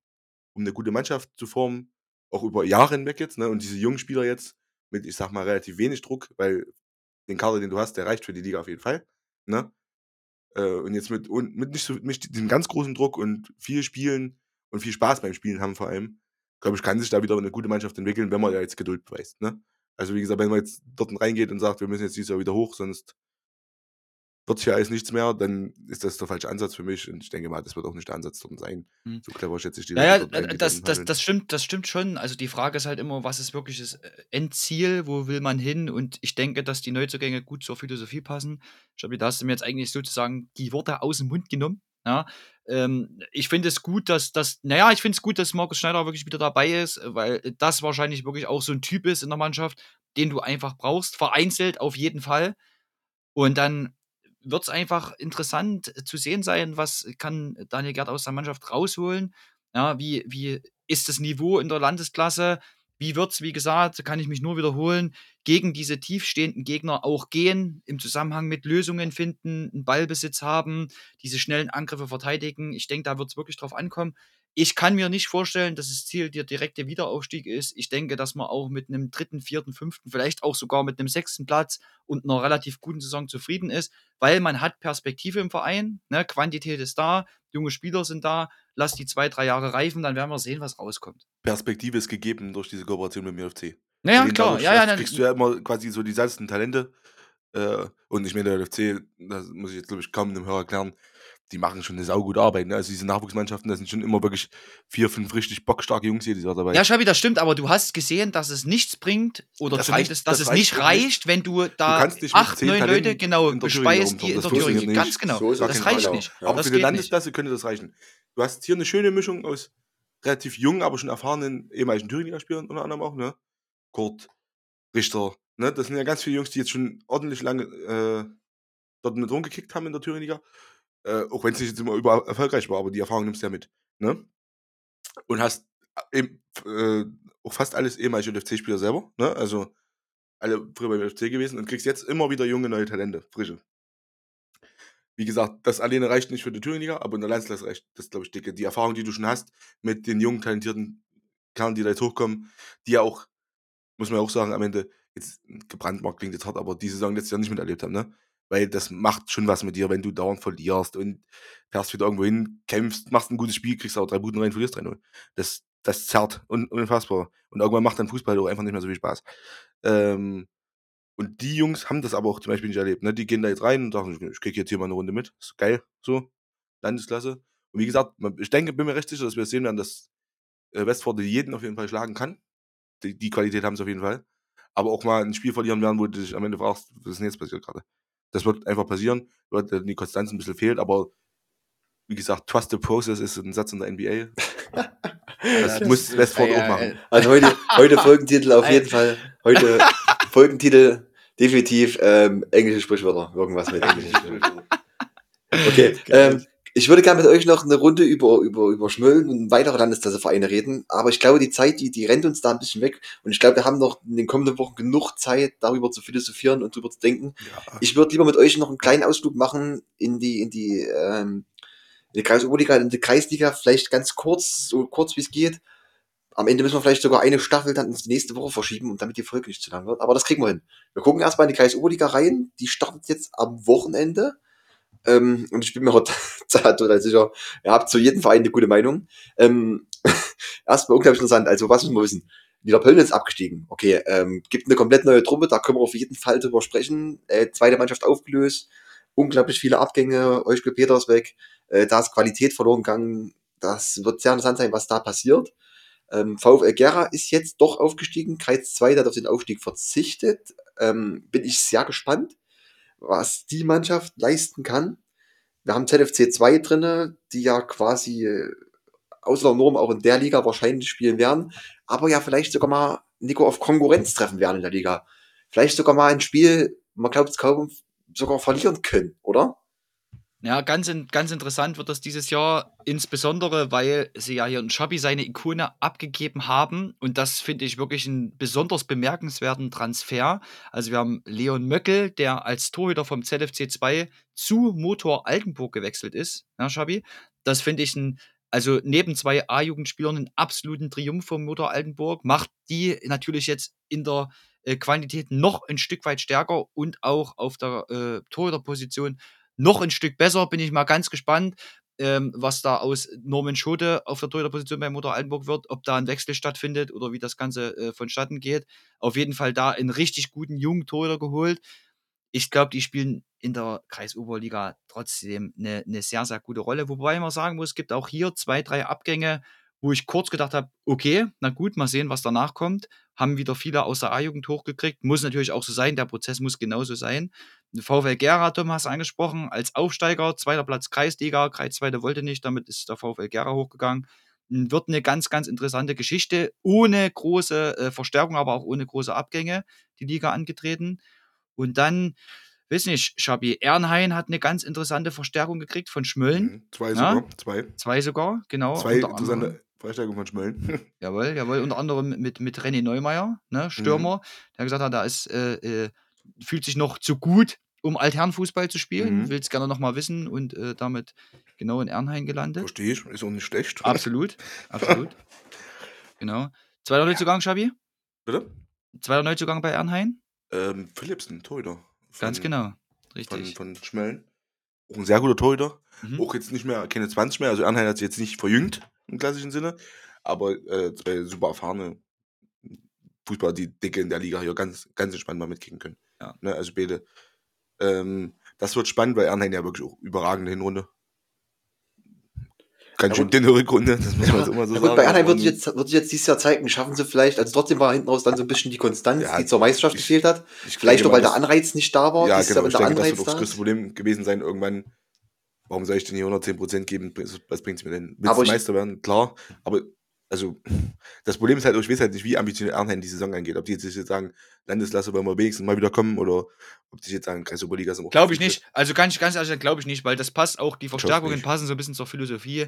um eine gute Mannschaft zu formen, auch über Jahre hinweg jetzt, ne? Und diese jungen Spieler jetzt mit, ich sag mal, relativ wenig Druck, weil den Kader, den du hast, der reicht für die Liga auf jeden Fall, ne? Äh, und jetzt mit, und mit nicht so mit diesem ganz großen Druck und viel Spielen und viel Spaß beim Spielen haben vor allem, glaube ich, kann sich da wieder eine gute Mannschaft entwickeln, wenn man ja jetzt Geduld beweist, ne? Also wie gesagt, wenn man jetzt dort reingeht und sagt, wir müssen jetzt dieses Jahr wieder hoch, sonst wird hier alles nichts mehr, dann ist das der falsche Ansatz für mich und ich denke mal, das wird auch nicht der Ansatz dort sein. Hm. So clever schätze ich die Ja, Leute ja, dort ein, die das, das, handeln. das, stimmt, das stimmt schon. Also die Frage ist halt immer, was ist wirklich das äh, Endziel, wo will man hin? Und ich denke, dass die Neuzugänge gut zur Philosophie passen. Ich glaube, da hast du mir jetzt eigentlich sozusagen die Worte aus dem Mund genommen. Ja, ähm, ich finde es gut, dass das, naja, ich finde es gut, dass Markus Schneider wirklich wieder dabei ist, weil das wahrscheinlich wirklich auch so ein Typ ist in der Mannschaft, den du einfach brauchst, vereinzelt auf jeden Fall. Und dann wird es einfach interessant zu sehen sein, was kann Daniel Gerd aus der Mannschaft rausholen. Ja, wie, wie ist das Niveau in der Landesklasse? Wie wird es, wie gesagt, kann ich mich nur wiederholen, gegen diese tiefstehenden Gegner auch gehen, im Zusammenhang mit Lösungen finden, einen Ballbesitz haben, diese schnellen Angriffe verteidigen. Ich denke, da wird es wirklich drauf ankommen. Ich kann mir nicht vorstellen, dass das Ziel der direkte Wiederaufstieg ist. Ich denke, dass man auch mit einem dritten, vierten, fünften, vielleicht auch sogar mit einem sechsten Platz und einer relativ guten Saison zufrieden ist, weil man hat Perspektive im Verein. Ne? Quantität ist da, junge Spieler sind da. Lass die zwei, drei Jahre reifen, dann werden wir sehen, was rauskommt. Perspektive ist gegeben durch diese Kooperation mit dem UFC. Naja, den klar, dadurch ja, ja, kriegst du ja immer quasi so die salzenden Talente. Äh, und ich meine, der UFC, das muss ich jetzt, glaube ich, kaum einem Hörer erklären, die machen schon eine saugute Arbeit. Ne? Also diese Nachwuchsmannschaften, da sind schon immer wirklich vier, fünf richtig bockstarke Jungs jedes Jahr dabei. Ja, Schabi, das stimmt, aber du hast gesehen, dass es nichts bringt oder Das zumindest, reicht- dass das es nicht reicht nicht. reicht, wenn du da kannst nicht mit acht, neun Leute Talenten genau der Thüringer bespeist, die in der Thüringen. funktioniert Ganz nicht. genau. So das es reicht genau. nicht. Ja. Aber das für die nicht. Landesklasse könnte das reichen. Du hast hier eine schöne Mischung aus relativ jungen, aber schon erfahrenen ehemaligen Thüringer-Spielern unter anderem auch, ne? Kurt, Richter, ne? Das sind ja ganz viele Jungs, die jetzt schon ordentlich lange äh, dort mit rumgekickt haben in der Thüringen-Liga. Äh, auch wenn es nicht immer überall erfolgreich war, aber die Erfahrung nimmst du ja mit, ne? Und hast eben, äh, auch fast alles ehemalige UFC-Spieler selber, ne? Also alle früher beim UFC gewesen und kriegst jetzt immer wieder junge neue Talente, frische. Wie gesagt, das alleine reicht nicht für die Thüringen-Liga, aber in der Landesklasse reicht das, glaube ich, dicke. Die Erfahrung, die du schon hast mit den jungen, talentierten Kerlen, die da jetzt hochkommen, die ja auch, muss man ja auch sagen, am Ende, jetzt gebrandmarkt klingt jetzt hart, aber die Saison letztes Jahr nicht miterlebt haben, ne? Weil das macht schon was mit dir, wenn du dauernd verlierst und fährst wieder irgendwo hin, kämpfst, machst ein gutes Spiel, kriegst auch drei Buden rein, verlierst 3-0. Das, das zerrt un, unfassbar. Und irgendwann macht dann Fußball auch einfach nicht mehr so viel Spaß. Ähm, und die Jungs haben das aber auch zum Beispiel nicht erlebt. Ne? Die gehen da jetzt rein und sagen, ich krieg jetzt hier mal eine Runde mit. Ist geil, so. Landesklasse. Und wie gesagt, ich denke, bin mir recht sicher, dass wir sehen werden, dass äh, Westforde jeden auf jeden Fall schlagen kann. Die, die Qualität haben sie auf jeden Fall. Aber auch mal ein Spiel verlieren werden, wo du dich am Ende fragst, was ist denn jetzt passiert gerade? Das wird einfach passieren, weil äh, die Konstanz ein bisschen fehlt, aber wie gesagt, Trust the Process ist ein Satz in der NBA. Das Ja, muss Westford Ja, auch machen. Also heute, heute Folgentitel auf jeden Fall. Heute Folgentitel definitiv ähm, englische Sprichwörter. Irgendwas mit englischen Sprichwörtern. Okay. Ähm, Ich würde gerne mit euch noch eine Runde über, über, über Schmölln und weitere Landesklassevereine reden, aber ich glaube, die Zeit, die, die rennt uns da ein bisschen weg und ich glaube, wir haben noch in den kommenden Wochen genug Zeit, darüber zu philosophieren und darüber zu denken. Ja. Ich würde lieber mit euch noch einen kleinen Ausflug machen in die, in die, ähm, in die Kreisoberliga, in die Kreisliga, vielleicht ganz kurz, so kurz wie es geht. Am Ende müssen wir vielleicht sogar eine Staffel dann ins nächste Woche verschieben, und damit die Folge nicht zu lang wird. Aber das kriegen wir hin. Wir gucken erstmal in die Kreisoberliga rein. Die startet jetzt am Wochenende. Ähm, und ich bin mir heute total sicher, ihr habt zu jedem Verein eine gute Meinung. Ähm, erstmal unglaublich interessant. Also, was müssen wir wissen? Niederpöln ist abgestiegen. Okay, ähm, gibt eine komplett neue Truppe, da können wir auf jeden Fall drüber sprechen. Äh, zweite Mannschaft aufgelöst, unglaublich viele Abgänge, Euschke Peters weg, äh, da ist Qualität verloren gegangen. Das wird sehr interessant sein, was da passiert. Ähm, VfL Gera ist jetzt doch aufgestiegen, Kreis 2 hat auf den Aufstieg verzichtet. Ähm, bin ich sehr gespannt, was die Mannschaft leisten kann. Wir haben ZFC 2 drinne, die ja quasi äh, außer Norm auch in der Liga wahrscheinlich spielen werden, aber ja vielleicht sogar mal Nico auf Konkurrenz treffen werden in der Liga. Vielleicht sogar mal ein Spiel, man glaubt es kaum, sogar verlieren können, oder? Ja, ganz, in, ganz interessant wird das dieses Jahr, insbesondere weil sie ja hier in Schabi seine Ikone abgegeben haben. Und das finde ich wirklich einen besonders bemerkenswerten Transfer. Also wir haben Leon Möckel, der als Torhüter vom ZFC 2 zu Motor Altenburg gewechselt ist, ja, Schabi. Das finde ich ein, also neben zwei A-Jugendspielern einen absoluten Triumph vom Motor Altenburg. Macht die natürlich jetzt in der äh, Quantität noch ein Stück weit stärker und auch auf der äh, Torhüterposition noch ein Stück besser. Bin ich mal ganz gespannt, ähm, was da aus Norman Schote auf der Torhüterposition bei Motor Altenburg wird, ob da ein Wechsel stattfindet oder wie das Ganze äh, vonstatten geht. Auf jeden Fall da einen richtig guten jungen Torhüter geholt. Ich glaube, die spielen in der Kreisoberliga trotzdem eine, eine sehr, sehr gute Rolle. Wobei man sagen muss, es gibt auch hier zwei, drei Abgänge, wo ich kurz gedacht habe, okay, na gut, mal sehen, was danach kommt. Haben wieder viele aus der A-Jugend hochgekriegt. Muss natürlich auch so sein, der Prozess muss genauso sein. VfL Gera, Tom, hast du angesprochen, als Aufsteiger, zweiter Platz Kreisliga, Kreis 2. wollte nicht, damit ist der VfL Gera hochgegangen. Wird eine ganz, ganz interessante Geschichte, ohne große äh, Verstärkung, aber auch ohne große Abgänge, die Liga angetreten. Und dann, weiß nicht, Schabi, Ernhain hat eine ganz interessante Verstärkung gekriegt von Schmölln. Mhm. Zwei Ja? sogar. Zwei. Zwei sogar, genau. Zwei unter anderem. interessante Verstärkungen von Schmölln. Jawohl, jawohl. Unter anderem mit, mit René Neumeier, ne, Stürmer, der gesagt hat, da ist, äh, äh, fühlt sich noch zu gut, um Altherrenfußball zu spielen, Mhm. will es gerne nochmal wissen und äh, damit genau in Ernhain gelandet. Verstehe ich, ist auch nicht schlecht. Absolut, absolut. Genau. Zweiter Neuzugang, Schabi? Bitte? Zweiter Neuzugang bei Ernhain? Ähm, Philipsen, Torhüter. Ganz Von- genau. Von, Richtig. von Schmellen. Auch ein sehr guter Torhüter. Mhm. Auch jetzt nicht mehr, keine 20 mehr. Also Ernheim hat sich jetzt nicht verjüngt im klassischen Sinne. Aber äh, zwei super erfahrene Fußballer, die dicke in der Liga hier ganz, ganz entspannt mal mitkriegen können. Ja. Ne, also beide. Ähm, das wird spannend, weil Ernheim ja wirklich auch überragende Hinrunde. Ganz Ja, schön dünne Rückrunde, das muss man jetzt immer so Ja, sagen. gut, bei Ernheim wird Und- sich, jetzt, wird sich jetzt dieses Jahr zeigen, schaffen sie vielleicht, also trotzdem war hinten raus dann so ein bisschen die Konstanz, Ja, die zur Meisterschaft ich- gefehlt hat. ich Vielleicht auch, weil der das- Anreiz nicht da war. Ja, genau. Ich denke, das Anreiz wird auch da das größte. Problem gewesen sein irgendwann. Warum soll ich denn hier 110% geben? Was- bringt es mir denn? Willst Aber du Meister werden? Klar. Aber, also, das Problem ist halt, ich weiß halt nicht, wie ambitioniert Ernheim die Saison angeht. Ob die jetzt jetzt sagen, Landesklasse wollen wir wenigstens mal wieder kommen oder ob die jetzt sagen, Kreisoberliga sind auch Glaube ich nicht. Also ganz, ganz ehrlich, glaube ich nicht, weil das passt auch, die Verstärkungen passen so ein bisschen zur Philosophie.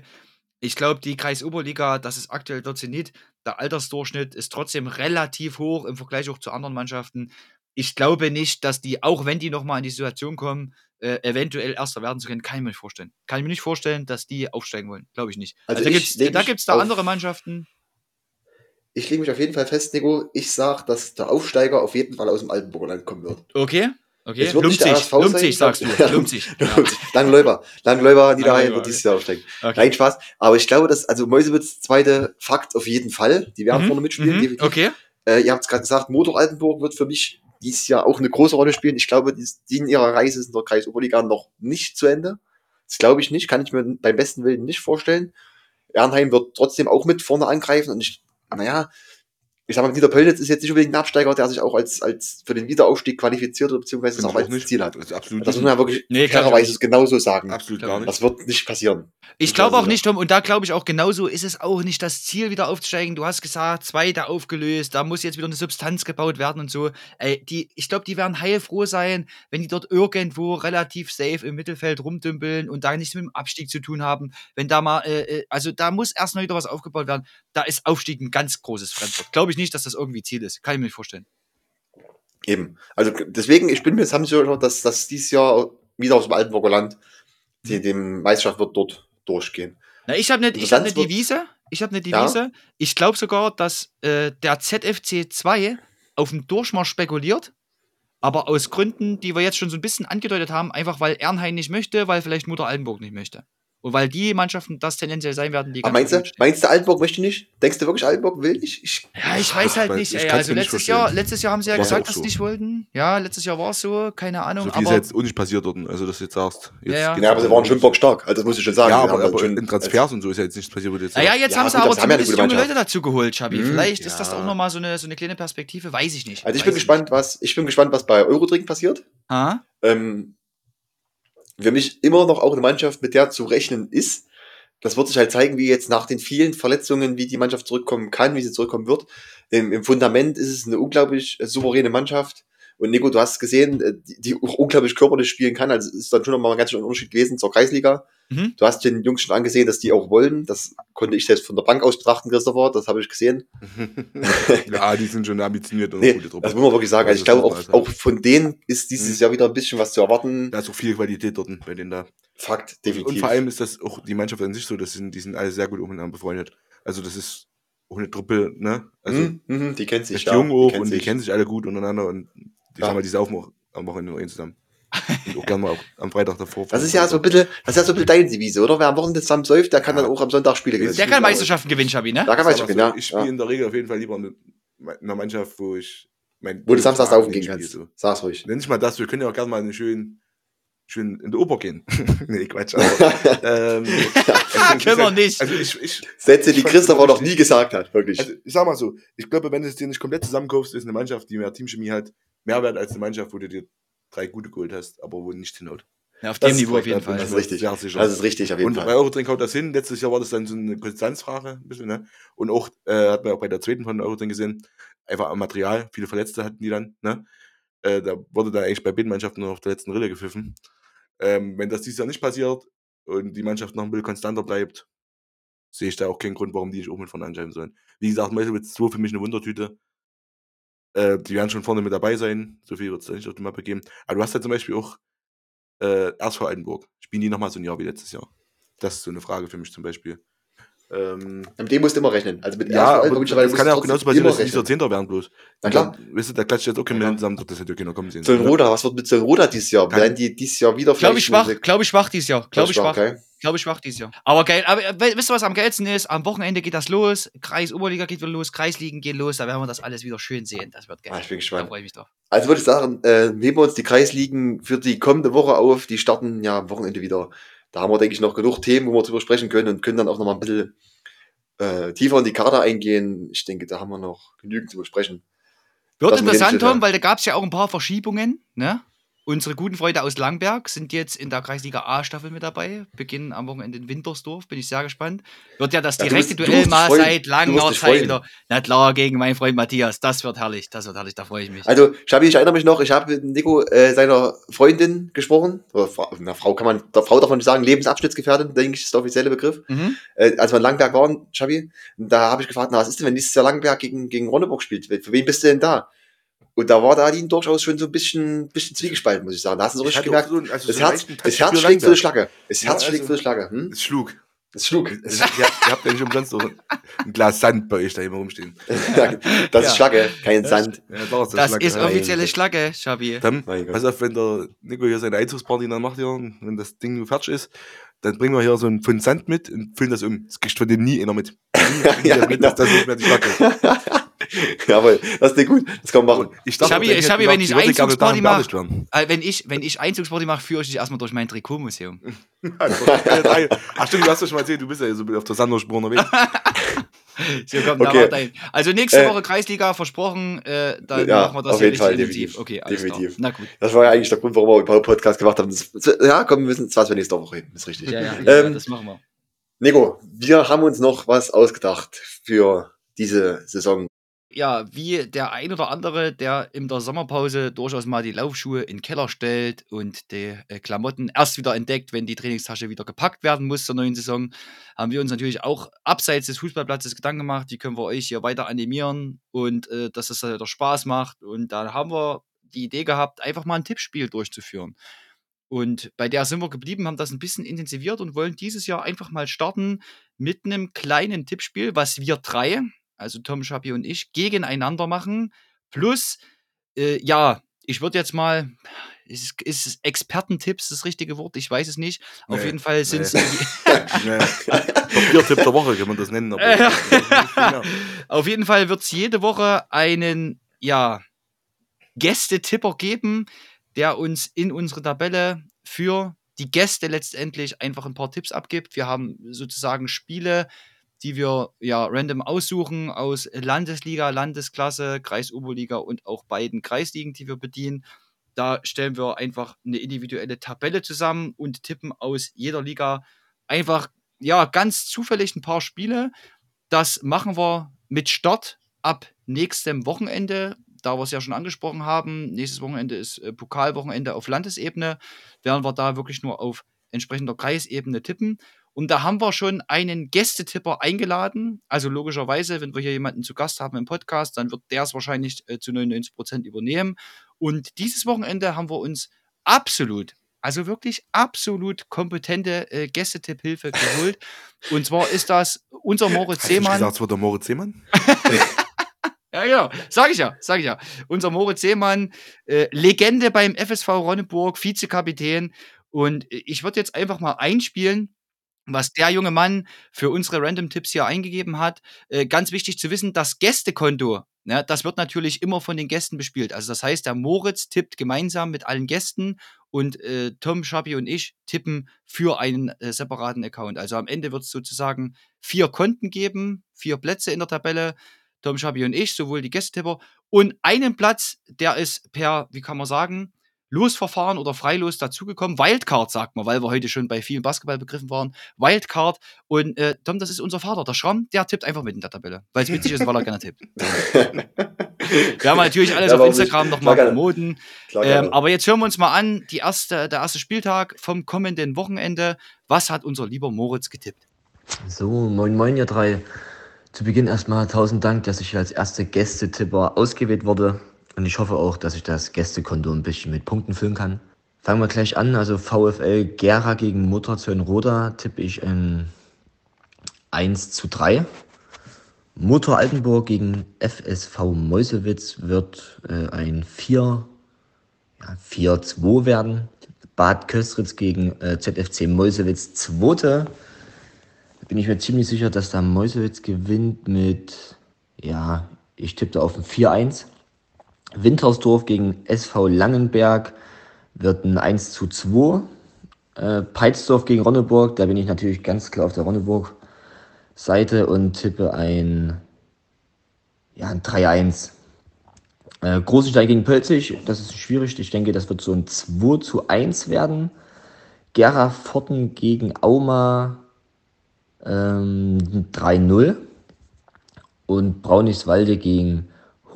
Ich glaube, die Kreisoberliga, das ist aktuell dort Zenit. Der Altersdurchschnitt ist trotzdem relativ hoch im Vergleich auch zu anderen Mannschaften. Ich glaube nicht, dass die, auch wenn die nochmal in die Situation kommen, äh, eventuell Erster werden zu können, kann ich mir nicht vorstellen. Kann ich mir nicht vorstellen, dass die aufsteigen wollen. Glaube ich nicht. Also Also, da gibt es da, da andere Mannschaften. Ich lege mich auf jeden Fall fest, Nico. Ich sage, dass der Aufsteiger auf jeden Fall aus dem Altenburger Land kommen wird. Okay. Okay. Es wird nicht der Lumpzig, lumpzig, sein, sagst du. Lumpzig. Ja. Langläufer. Langläufer, Niederrhein wird dieses Jahr aufsteigen. Okay. Nein, Spaß. Aber ich glaube, dass, also Mäusewitz, zweite Fakt auf jeden Fall. Die werden Mhm, vorne mitspielen. mhm. Okay. Äh, ihr habt es gerade gesagt, Motor Altenburg wird für mich dieses Jahr auch eine große Rolle spielen. Ich glaube, die, in ihrer Reise in der Kreis Oberliga noch nicht zu Ende. Das glaube ich nicht, kann ich mir beim besten Willen nicht vorstellen. Ernheim wird trotzdem auch mit vorne angreifen und ich, naja, ich sag mal, Dieter Pöllnitz ist jetzt nicht unbedingt ein Absteiger, der sich auch als, als für den Wiederaufstieg qualifiziert oder beziehungsweise auch als nicht. Ziel hat. Das ist absolut Das muss man ja wirklich Nee, glaub ich genauso sagen. Absolut gar ich nicht. Das wird nicht passieren. Ich glaube auch nicht, Tom, und da glaube ich auch genauso ist es auch nicht das Ziel, wieder aufzusteigen. Du hast gesagt, zweite aufgelöst, da muss jetzt wieder eine Substanz gebaut werden und so. Ey, die, ich glaube, die werden heilfroh sein, wenn die dort irgendwo relativ safe im Mittelfeld rumdümpeln und da nichts mit dem Abstieg zu tun haben. Wenn da mal, äh, äh, also da muss erst noch wieder was aufgebaut werden. Da ist Aufstieg ein ganz großes Fremdwort. Glaube ich nicht, dass das irgendwie Ziel ist. Kann ich mir nicht vorstellen. Eben. Also deswegen, ich bin mir jetzt haben sie schon, dass, dass dieses Jahr wieder aus dem Altenburger Land die, die Meisterschaft wird dort durchgehen. Na, ich habe eine, ich hab eine Devise. Ich habe eine Ja. Devise. Ich glaube sogar, dass äh, der ZFC 2 auf den Durchmarsch spekuliert. Aber aus Gründen, die wir jetzt schon so ein bisschen angedeutet haben, einfach weil Ernheim nicht möchte, weil vielleicht Mutter Altenburg nicht möchte. Und weil die Mannschaften das tendenziell sein werden, die Aber meinst du, meinst du, Altenburg möchte nicht? Denkst du wirklich, Altenburg will nicht? Ich, Ja, ich weiß halt Ich nicht. Ey. Also nicht letztes Jahr, letztes Jahr haben sie ja War's gesagt, dass so. sie nicht wollten. Ja, letztes Jahr war es so, keine Ahnung. So viel ist aber jetzt auch nicht passiert dort. Also, dass du jetzt sagst. Jetzt Ja, ja. ja, aber sie waren schon bockstark. Also das muss ich schon sagen. Ja, aber, aber schon- in Transfers und so ist ja jetzt nichts passiert, wo du jetzt Naja, sagst, jetzt Ja, haben sie gut, aber zumindest junge. Leute dazu geholt, Schabi. Mhm. Vielleicht ist das auch nochmal so eine, so eine kleine Perspektive, weiß ich nicht. Also ich bin gespannt, was ich bin gespannt, was bei Eurodrink passiert. Ha? Ähm, für mich immer noch auch eine Mannschaft, mit der zu rechnen ist. Das wird sich halt zeigen, wie jetzt nach den vielen Verletzungen, wie die Mannschaft zurückkommen kann, wie sie zurückkommen wird. Im, im Fundament ist es eine unglaublich souveräne Mannschaft. Und Nico, du hast gesehen, äh, die, die auch unglaublich körperlich spielen kann. Also es ist dann schon nochmal ein ganz schön Unterschied gewesen zur Kreisliga. Mhm. Du hast den Jungs schon angesehen, dass die auch wollen. Das konnte ich selbst von der Bank aus betrachten, Christopher. Das habe ich gesehen. ja, die sind schon ambitioniert und Nee, gute Truppe. das muss man wirklich sagen. Also ich glaube, auch, ist auch von denen ist dieses Mhm. Jahr wieder ein bisschen was zu erwarten. Da ist auch viel Qualität dort bei denen da. Fakt, definitiv. Und vor allem ist das auch die Mannschaft an sich so, das sind, die sind alle sehr gut miteinander befreundet. Also das ist auch eine Truppe, ne? Also Mhm, mhm, die kennt sich ja. jung auch kennt und die sich. kennen sich alle gut untereinander und die, Ja. sagen mal, die saufen auch am Wochenende nur ein zusammen. Und auch gerne mal auch am Freitag davor. Das ist ja so ein bisschen, das ist ja so ein bisschen deine Devise, oder? Wer am Wochenende zusammen säuft, der kann Ja. dann auch am Sonntag Spiele gewinnen. Der kann Meisterschaften gewinnen, Schabi, ne? Da kann Sag Meisterschaft mal gewinnen, so, ja. Ich spiele in der Regel auf jeden Fall lieber mit einer Mannschaft, wo ich mein Wo du samstags Tag saufen gehen kannst. So. Sag's ruhig. Nenn nicht mal das, wir können ja auch gerne mal eine schön, schön in die Oper gehen. nee, Quatsch. Aber, ähm, also, Können wir nicht. Also ich, ich, Sätze, die Ich Christopher noch nie gesagt hat, wirklich. also ich sag mal so, ich glaube, wenn du es dir nicht komplett zusammenkaufst, ist eine Mannschaft, die mehr Teamchemie hat, mehr wert als eine Mannschaft, wo du dir drei gute geholt hast, aber wo nicht hinhaut. Ja, auf Das dem Niveau auf jeden Fall. Das ist richtig. sehr sicher. Das ist richtig, auf jeden Und bei Fall. Eurodrink haut das hin. Letztes Jahr war das dann so eine Konstanzfrage, ein bisschen, ne? Und auch, äh, hat man auch bei der zweiten von Eurodrink gesehen, einfach am Material, viele Verletzte hatten die dann, ne? Äh, da wurde dann eigentlich bei beiden Mannschaften nur auf der letzten Rille gepfiffen. Ähm, wenn das dieses Jahr nicht passiert und die Mannschaft noch ein bisschen konstanter bleibt, sehe ich da auch keinen Grund, warum die nicht auch mit vorne anschreiben sollen. Wie gesagt, Meuselwitz 2 für mich eine Wundertüte. Äh, die werden schon vorne mit dabei sein. So viel wird es nicht auf die Mappe geben. Aber du hast ja zum Beispiel auch äh, RSV Altenburg. Spielen die nochmal so ein Jahr wie letztes Jahr? Das ist so eine Frage für mich zum Beispiel. Ähm, Mit dem musst du immer rechnen. Also mit ja, aber mittlerweile das kann ja auch genauso passieren, dass dieser. Zehnter werden bloß. Na klar. Dann, Weißt du, da klatscht jetzt auch kein Ja. Zusammen, das hätte ja keiner kommen sehen. Zöllenroda, was wird mit Zöllenroda dieses Jahr? Kann- Werden die dieses Jahr wieder Glaube ich schwach, glaube ich schwach dieses Jahr. Glaube ich schwach. Okay. Glaube ich schwach dieses Jahr. Aber geil, aber äh, wisst ihr, was am geilsten ist? Am Wochenende geht das los. Kreis Oberliga geht wieder los, Kreisligen gehen los. Da werden wir das alles wieder schön sehen. Das wird geil. Ah, ich bin da gespannt. freue ich mich drauf. Also würde ich sagen, äh, heben wir uns die Kreisligen für die kommende Woche auf. Die starten ja am Wochenende wieder. Da haben wir, denke ich, noch genug Themen, wo wir drüber sprechen können und können dann auch noch mal ein bisschen äh, tiefer in die Kader eingehen. Ich denke, da haben wir noch genügend zu besprechen. Wird interessant. Tom, weil da gab es ja auch ein paar Verschiebungen. Ne? Unsere guten Freunde aus Langberg sind jetzt in der Kreisliga A-Staffel mit dabei. Beginnen am Wochenende in Wintersdorf. Bin ich sehr gespannt. Wird ja das Ja, direkte du Duell mal freuen. seit langer Zeit wieder. Na klar, gegen meinen Freund Matthias. Das wird herrlich. Das wird herrlich. Da freue ich mich. Also, Schabi, ich erinnere mich noch, ich habe mit Nico äh, seiner Freundin gesprochen. Oder Frau, na, Frau kann man, der Frau darf man nicht sagen, Lebensabschnittsgefährtin, denke ich, ist der offizielle Begriff. Mhm. Äh, als wir in Langberg waren, Schabi, da habe ich gefragt, na, was ist denn, wenn dieses Jahr Langberg gegen, gegen Ronneburg spielt? Für wen bist du denn da? Und da war da die durchaus schon so ein bisschen, bisschen zwiegespalten, muss ich sagen. Da hast du so Ich richtig gemerkt, so ein- also das so Herz, das Herz für schlägt für die. Schlacke. Das Ja, Herz schlägt also- für die Schlacke. Hm? Es schlug. Das schlug. Es, ihr, ihr habt ja nicht umsonst so ein Glas Sand bei euch da immer rumstehen. das Ja. ist Schlacke, kein Sand. Ja, da ist Das Schlag- ist Ja. offizielle Schlacke, Schabi. Dann, pass auf, wenn der Nico hier seine Einzugsparty dann macht, hier, und wenn das Ding nur fertig ist, dann bringen wir hier so einen Pfund Sand mit und füllen das um. Das kriegt von dem nie einer mit. Nie, Ja, das genau. das ist nicht mehr die Schlacke. Jawohl, das ist nicht gut. Das kann man machen. Ich der Schabi, hätte wenn ich gesagt, die würde gerne Einzugsparty da mach- beerdigt werden. Äh, wenn ich, wenn ich Einzugsparty mache, führe ich dich erstmal durch mein Trikotmuseum. Also, äh, Ach stimmt, du hast doch schon mal erzählt, du bist ja so auf der Sanderspur unterwegs. So, komm, Okay. Also nächste Äh, Woche Kreisliga versprochen, äh, dann Ja, machen wir das auf hier jeden Fall, intensiv. definitiv. Okay, alles Definitiv. klar. Na gut. Das war ja eigentlich der Grund, warum wir überhaupt Podcast gemacht haben. Das, ja, komm, wir müssen das wir nächste Woche hin. Ist richtig. Ja, ja, ja, Ähm, das machen wir. Nico, wir haben uns noch was ausgedacht für diese Saison. Ja, wie der ein oder andere, der in der Sommerpause durchaus mal die Laufschuhe in den Keller stellt und die äh, Klamotten erst wieder entdeckt, wenn die Trainingstasche wieder gepackt werden muss zur neuen Saison, haben wir uns natürlich auch abseits des Fußballplatzes Gedanken gemacht, wie können wir euch hier weiter animieren und äh, dass es wieder Spaß macht. Und da haben wir die Idee gehabt, einfach mal ein Tippspiel durchzuführen. Und bei der sind wir geblieben, haben das ein bisschen intensiviert und wollen dieses Jahr einfach mal starten mit einem kleinen Tippspiel, was wir drei, also Tom, Schappi und ich, gegeneinander machen. Plus, äh, ja, ich würde jetzt mal, ist, ist Expertentipps das richtige Wort? Ich weiß es nicht. Auf Nee, jeden Fall sind es. nee. Papiertipp der Woche kann man das nennen. Auf jeden Fall wird es jede Woche einen, ja, Gästetipper geben, der uns in unsere Tabelle für die Gäste letztendlich einfach ein paar Tipps abgibt. Wir haben sozusagen Spiele, die wir ja random aussuchen aus Landesliga, Landesklasse, Kreisoberliga und auch beiden Kreisligen, die wir bedienen. Da stellen wir einfach eine individuelle Tabelle zusammen und tippen aus jeder Liga einfach ja ganz zufällig ein paar Spiele. Das machen wir mit Start ab nächstem Wochenende, da wir es ja schon angesprochen haben. Nächstes Wochenende ist äh, Pokalwochenende auf Landesebene. Werden wir da wirklich nur auf entsprechender Kreisebene tippen. Und da haben wir schon einen Gästetipper eingeladen. Also logischerweise, wenn wir hier jemanden zu Gast haben im Podcast, dann wird der es wahrscheinlich äh, zu 99 Prozent übernehmen. Und dieses Wochenende haben wir uns absolut, also wirklich absolut kompetente äh, Gästetipp-Hilfe geholt. Und zwar ist das unser Moritz Hast du Seemann. gesagt, es wird der Moritz Seemann? Ja, genau. Sag ich ja, sag ich ja. Unser Moritz Seemann, äh, Legende beim FSV Ronneburg, Vizekapitän. Und äh, ich würde jetzt einfach mal einspielen, was der junge Mann für unsere Random-Tipps hier eingegeben hat. Äh, ganz wichtig zu wissen, das Gästekonto, ne, das wird natürlich immer von den Gästen bespielt. Also das heißt, der Moritz tippt gemeinsam mit allen Gästen und äh, Tom, Schabi und ich tippen für einen äh, separaten Account. Also am Ende wird es sozusagen vier Konten geben, vier Plätze in der Tabelle. Tom, Schabi und ich, sowohl die Gästetipper und einen Platz, der ist per, wie kann man sagen, Losverfahren oder Freilos dazugekommen. Wildcard, sagt man, weil wir heute schon bei vielen Basketballbegriffen waren. Wildcard. Und äh, Tom, das ist unser Vater, der Schramm, der tippt einfach mit in der Tabelle, weil es witzig ist, weil er gerne tippt. Wir haben natürlich alles Ja, auf? Instagram nochmal promoten. Klar, Ähm, aber jetzt hören wir uns mal an, die erste, der erste Spieltag vom kommenden Wochenende. Was hat unser lieber Moritz getippt? So, moin moin ihr drei. Zu Beginn erstmal tausend Dank, dass ich hier als erster Gästetipper ausgewählt wurde. Und ich hoffe auch, dass ich das Gästekonto ein bisschen mit Punkten füllen kann. Fangen wir gleich an. Also VfL Gera gegen Mutterzöllnroda tippe ich in 1 zu 3. Motor Altenburg gegen FSV Meuselwitz wird äh, ein 4, ja, 4-2 werden. Bad Köstritz gegen äh, ZFC Meuselwitz zweite bin ich mir ziemlich sicher, dass da Meuselwitz gewinnt mit, ja, ich tippe auf ein 4-1. Windhausdorf gegen SV Langenberg wird ein 1 zu 2. Äh, Peitsdorf gegen Ronneburg, da bin ich natürlich ganz klar auf der Ronneburg-Seite und tippe ein, ja, ein 3-1. Äh, Großenstein gegen Pölzig, das ist schwierig. Ich denke, das wird so ein 2 zu 1 werden. Gera Forten gegen Auma ähm, 3-0 und Brauniswalde gegen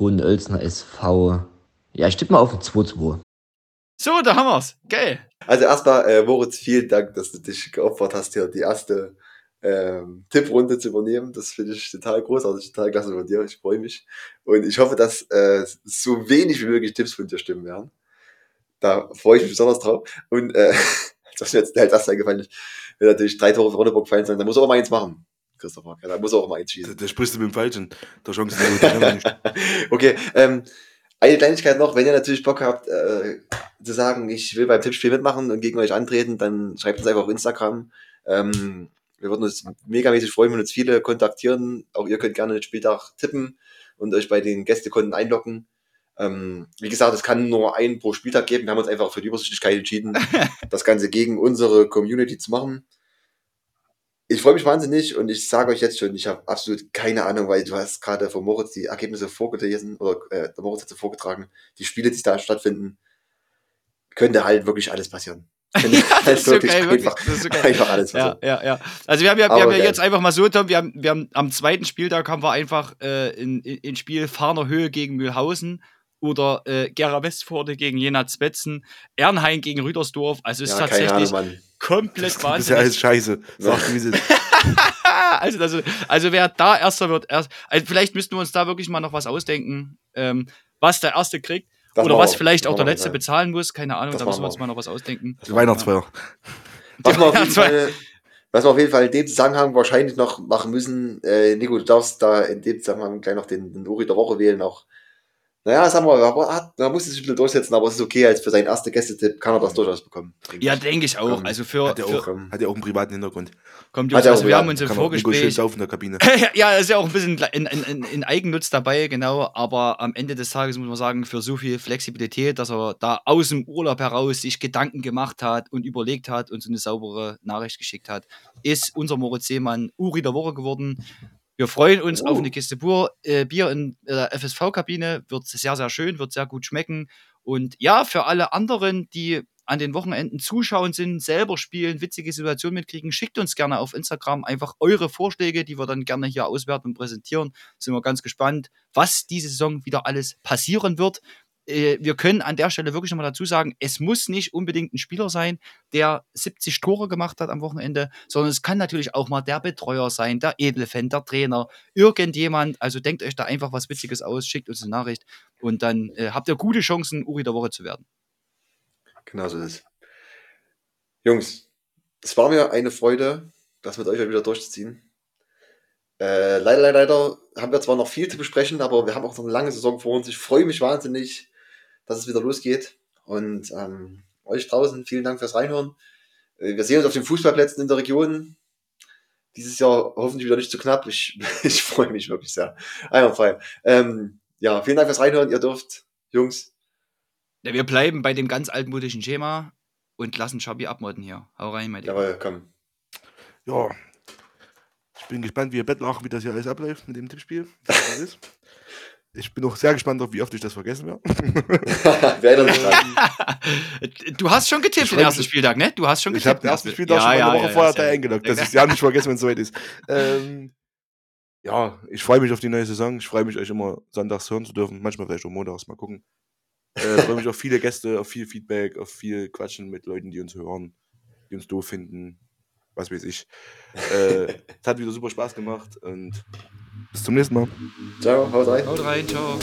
Hohenölzner SV. Ja, ich tippe mal auf ein 2-2. So, da haben wir's. Geil. Also erstmal, äh, Moritz, vielen Dank, dass du dich geopfert hast, hier die erste ähm, Tipprunde zu übernehmen. Das finde ich total großartig, total klasse von dir. Ich freue mich. Und ich hoffe, dass äh, so wenig wie möglich Tipps von dir stimmen werden. Da freue ich mich besonders drauf. Und äh, was mir jetzt halt das eingefallen ist, wenn natürlich drei Tore für Ronneburg fallen sollen, dann muss er auch mal eins machen. Christopher, ja, da muss er auch mal eins Da, schießen. da sprichst du mit dem Falschen. Der Chance okay, ähm, eine Kleinigkeit noch, wenn ihr natürlich Bock habt, äh, zu sagen, ich will beim Tippspiel mitmachen und gegen euch antreten, dann schreibt uns einfach auf Instagram. Ähm, wir würden uns megamäßig freuen, wenn uns viele kontaktieren. Auch ihr könnt gerne den Spieltag tippen und euch bei den Gästekonten einloggen. Ähm, wie gesagt, es kann nur einen pro Spieltag geben. Wir haben uns einfach für die Übersichtlichkeit entschieden, das Ganze gegen unsere Community zu machen. Ich freue mich wahnsinnig und ich sage euch jetzt schon, ich habe absolut keine Ahnung, weil du hast gerade von Moritz die Ergebnisse vorgelesen oder äh, der Moritz hat sie vorgetragen, die Spiele, die da stattfinden, könnte halt wirklich alles passieren. Ja, das halt ist so geil, wirklich. einfach, Das ist so geil. einfach alles Ja, passieren. ja, ja. Also wir haben ja, wir haben ja jetzt einfach mal so, Tom, wir haben, wir haben am zweiten Spieltag haben wir einfach äh, in, in, in Spiel Farner Höhe gegen Mühlhausen oder äh, Gera Westforde gegen Jena Zwetzen, Ernhain gegen Rüdersdorf. Also es ist Ja, Ahnung, tatsächlich Mann. komplett Das ist ja wahnsinnig. alles scheiße. Sag wie ist. also, also, also wer da erster wird, erst, also vielleicht müssten wir uns da wirklich mal noch was ausdenken, ähm, was der erste kriegt. Das oder was wir. vielleicht Das auch der letzte ja. bezahlen muss. Keine Ahnung, Das da müssen wir uns mal noch was ausdenken. Die Weihnachtsfeier. Was wir, auf jeden Fall, was wir auf jeden Fall in dem Zusammenhang wahrscheinlich noch machen müssen, äh, Nico, du darfst da in dem Zusammenhang gleich noch den, den Uri der Woche wählen. Auch, naja, sagen wir, hat, da muss es sich ein bisschen durchsetzen, aber es ist okay, als für seinen ersten Gästetipp kann er das durchaus bekommen. denke Ja, denke ich auch. Komm, Also für, Hat ja für auch, hat ja auch einen privaten Hintergrund. kommt Jungs, er also auch, wir ja. haben uns im Vorgespräch saufen in der Kabine. ja, ist ja auch ein bisschen in, in, in, in Eigennutz dabei, genau. Aber am Ende des Tages muss man sagen, für so viel Flexibilität, dass er da aus dem Urlaub heraus sich Gedanken gemacht hat und überlegt hat und so eine saubere Nachricht geschickt hat, ist unser Moritz Seemann Uri der Woche geworden. Wir freuen uns Oh. auf eine Kiste Pur, äh, Bier in der FSV-Kabine. Wird sehr, sehr schön, wird sehr gut schmecken. Und ja, für alle anderen, die an den Wochenenden zuschauen sind, selber spielen, witzige Situationen mitkriegen, schickt uns gerne auf Instagram einfach eure Vorschläge, die wir dann gerne hier auswerten und präsentieren. Sind wir ganz gespannt, was diese Saison wieder alles passieren wird. Äh, Wir können an der Stelle wirklich nochmal dazu sagen, es muss nicht unbedingt ein Spieler sein, der 70 Tore gemacht hat am Wochenende, sondern es kann natürlich auch mal der Betreuer sein, der Edelfan, der Trainer, irgendjemand. Also denkt euch da einfach was Witziges aus, schickt uns eine Nachricht und dann äh, habt ihr gute Chancen, Uri der Woche zu werden. Genau so ist es. Jungs, es war mir eine Freude, das mit euch wieder durchzuziehen. Äh, leider, leider, leider haben wir zwar noch viel zu besprechen, aber wir haben auch noch eine lange Saison vor uns. Ich freue mich wahnsinnig, dass es wieder losgeht. Und ähm, euch draußen, vielen Dank fürs Reinhören. Äh, wir sehen uns auf den Fußballplätzen in der Region. Dieses Jahr hoffentlich wieder nicht zu knapp. Ich, ich freue mich wirklich sehr. Einwandfrei. Ähm, ja, vielen Dank fürs Reinhören. Ihr dürft, Jungs, Ja, wir bleiben bei dem ganz altmodischen Schema und lassen Schabi abmodden hier. Hau rein, mein jawohl, komm. Ja. Ich bin gespannt, wie ihr Bettlachen, wie das hier alles abläuft mit dem Tippspiel. Ich bin auch sehr gespannt, auf wie oft ich das vergessen werde. du hast schon getippt Ich den ersten Spieltag, ne? Du hast schon Ich getippt. habe den ersten Spieltag schon mal eine Woche vorher da ja. eingeloggt. Das ist ja nicht vergessen, wenn es soweit ist. Ähm, ja, ich freue mich auf die neue Saison. Ich freue mich, euch immer sonntags hören zu dürfen. Manchmal vielleicht auch montags. Mal gucken. Äh, freue mich auf viele Gäste, auf viel Feedback, auf viel Quatschen mit Leuten, die uns hören, die uns doof finden. Was weiß ich. Äh, es hat wieder super Spaß gemacht und bis zum nächsten Mal. Ciao, haut rein. Haut rein, ciao.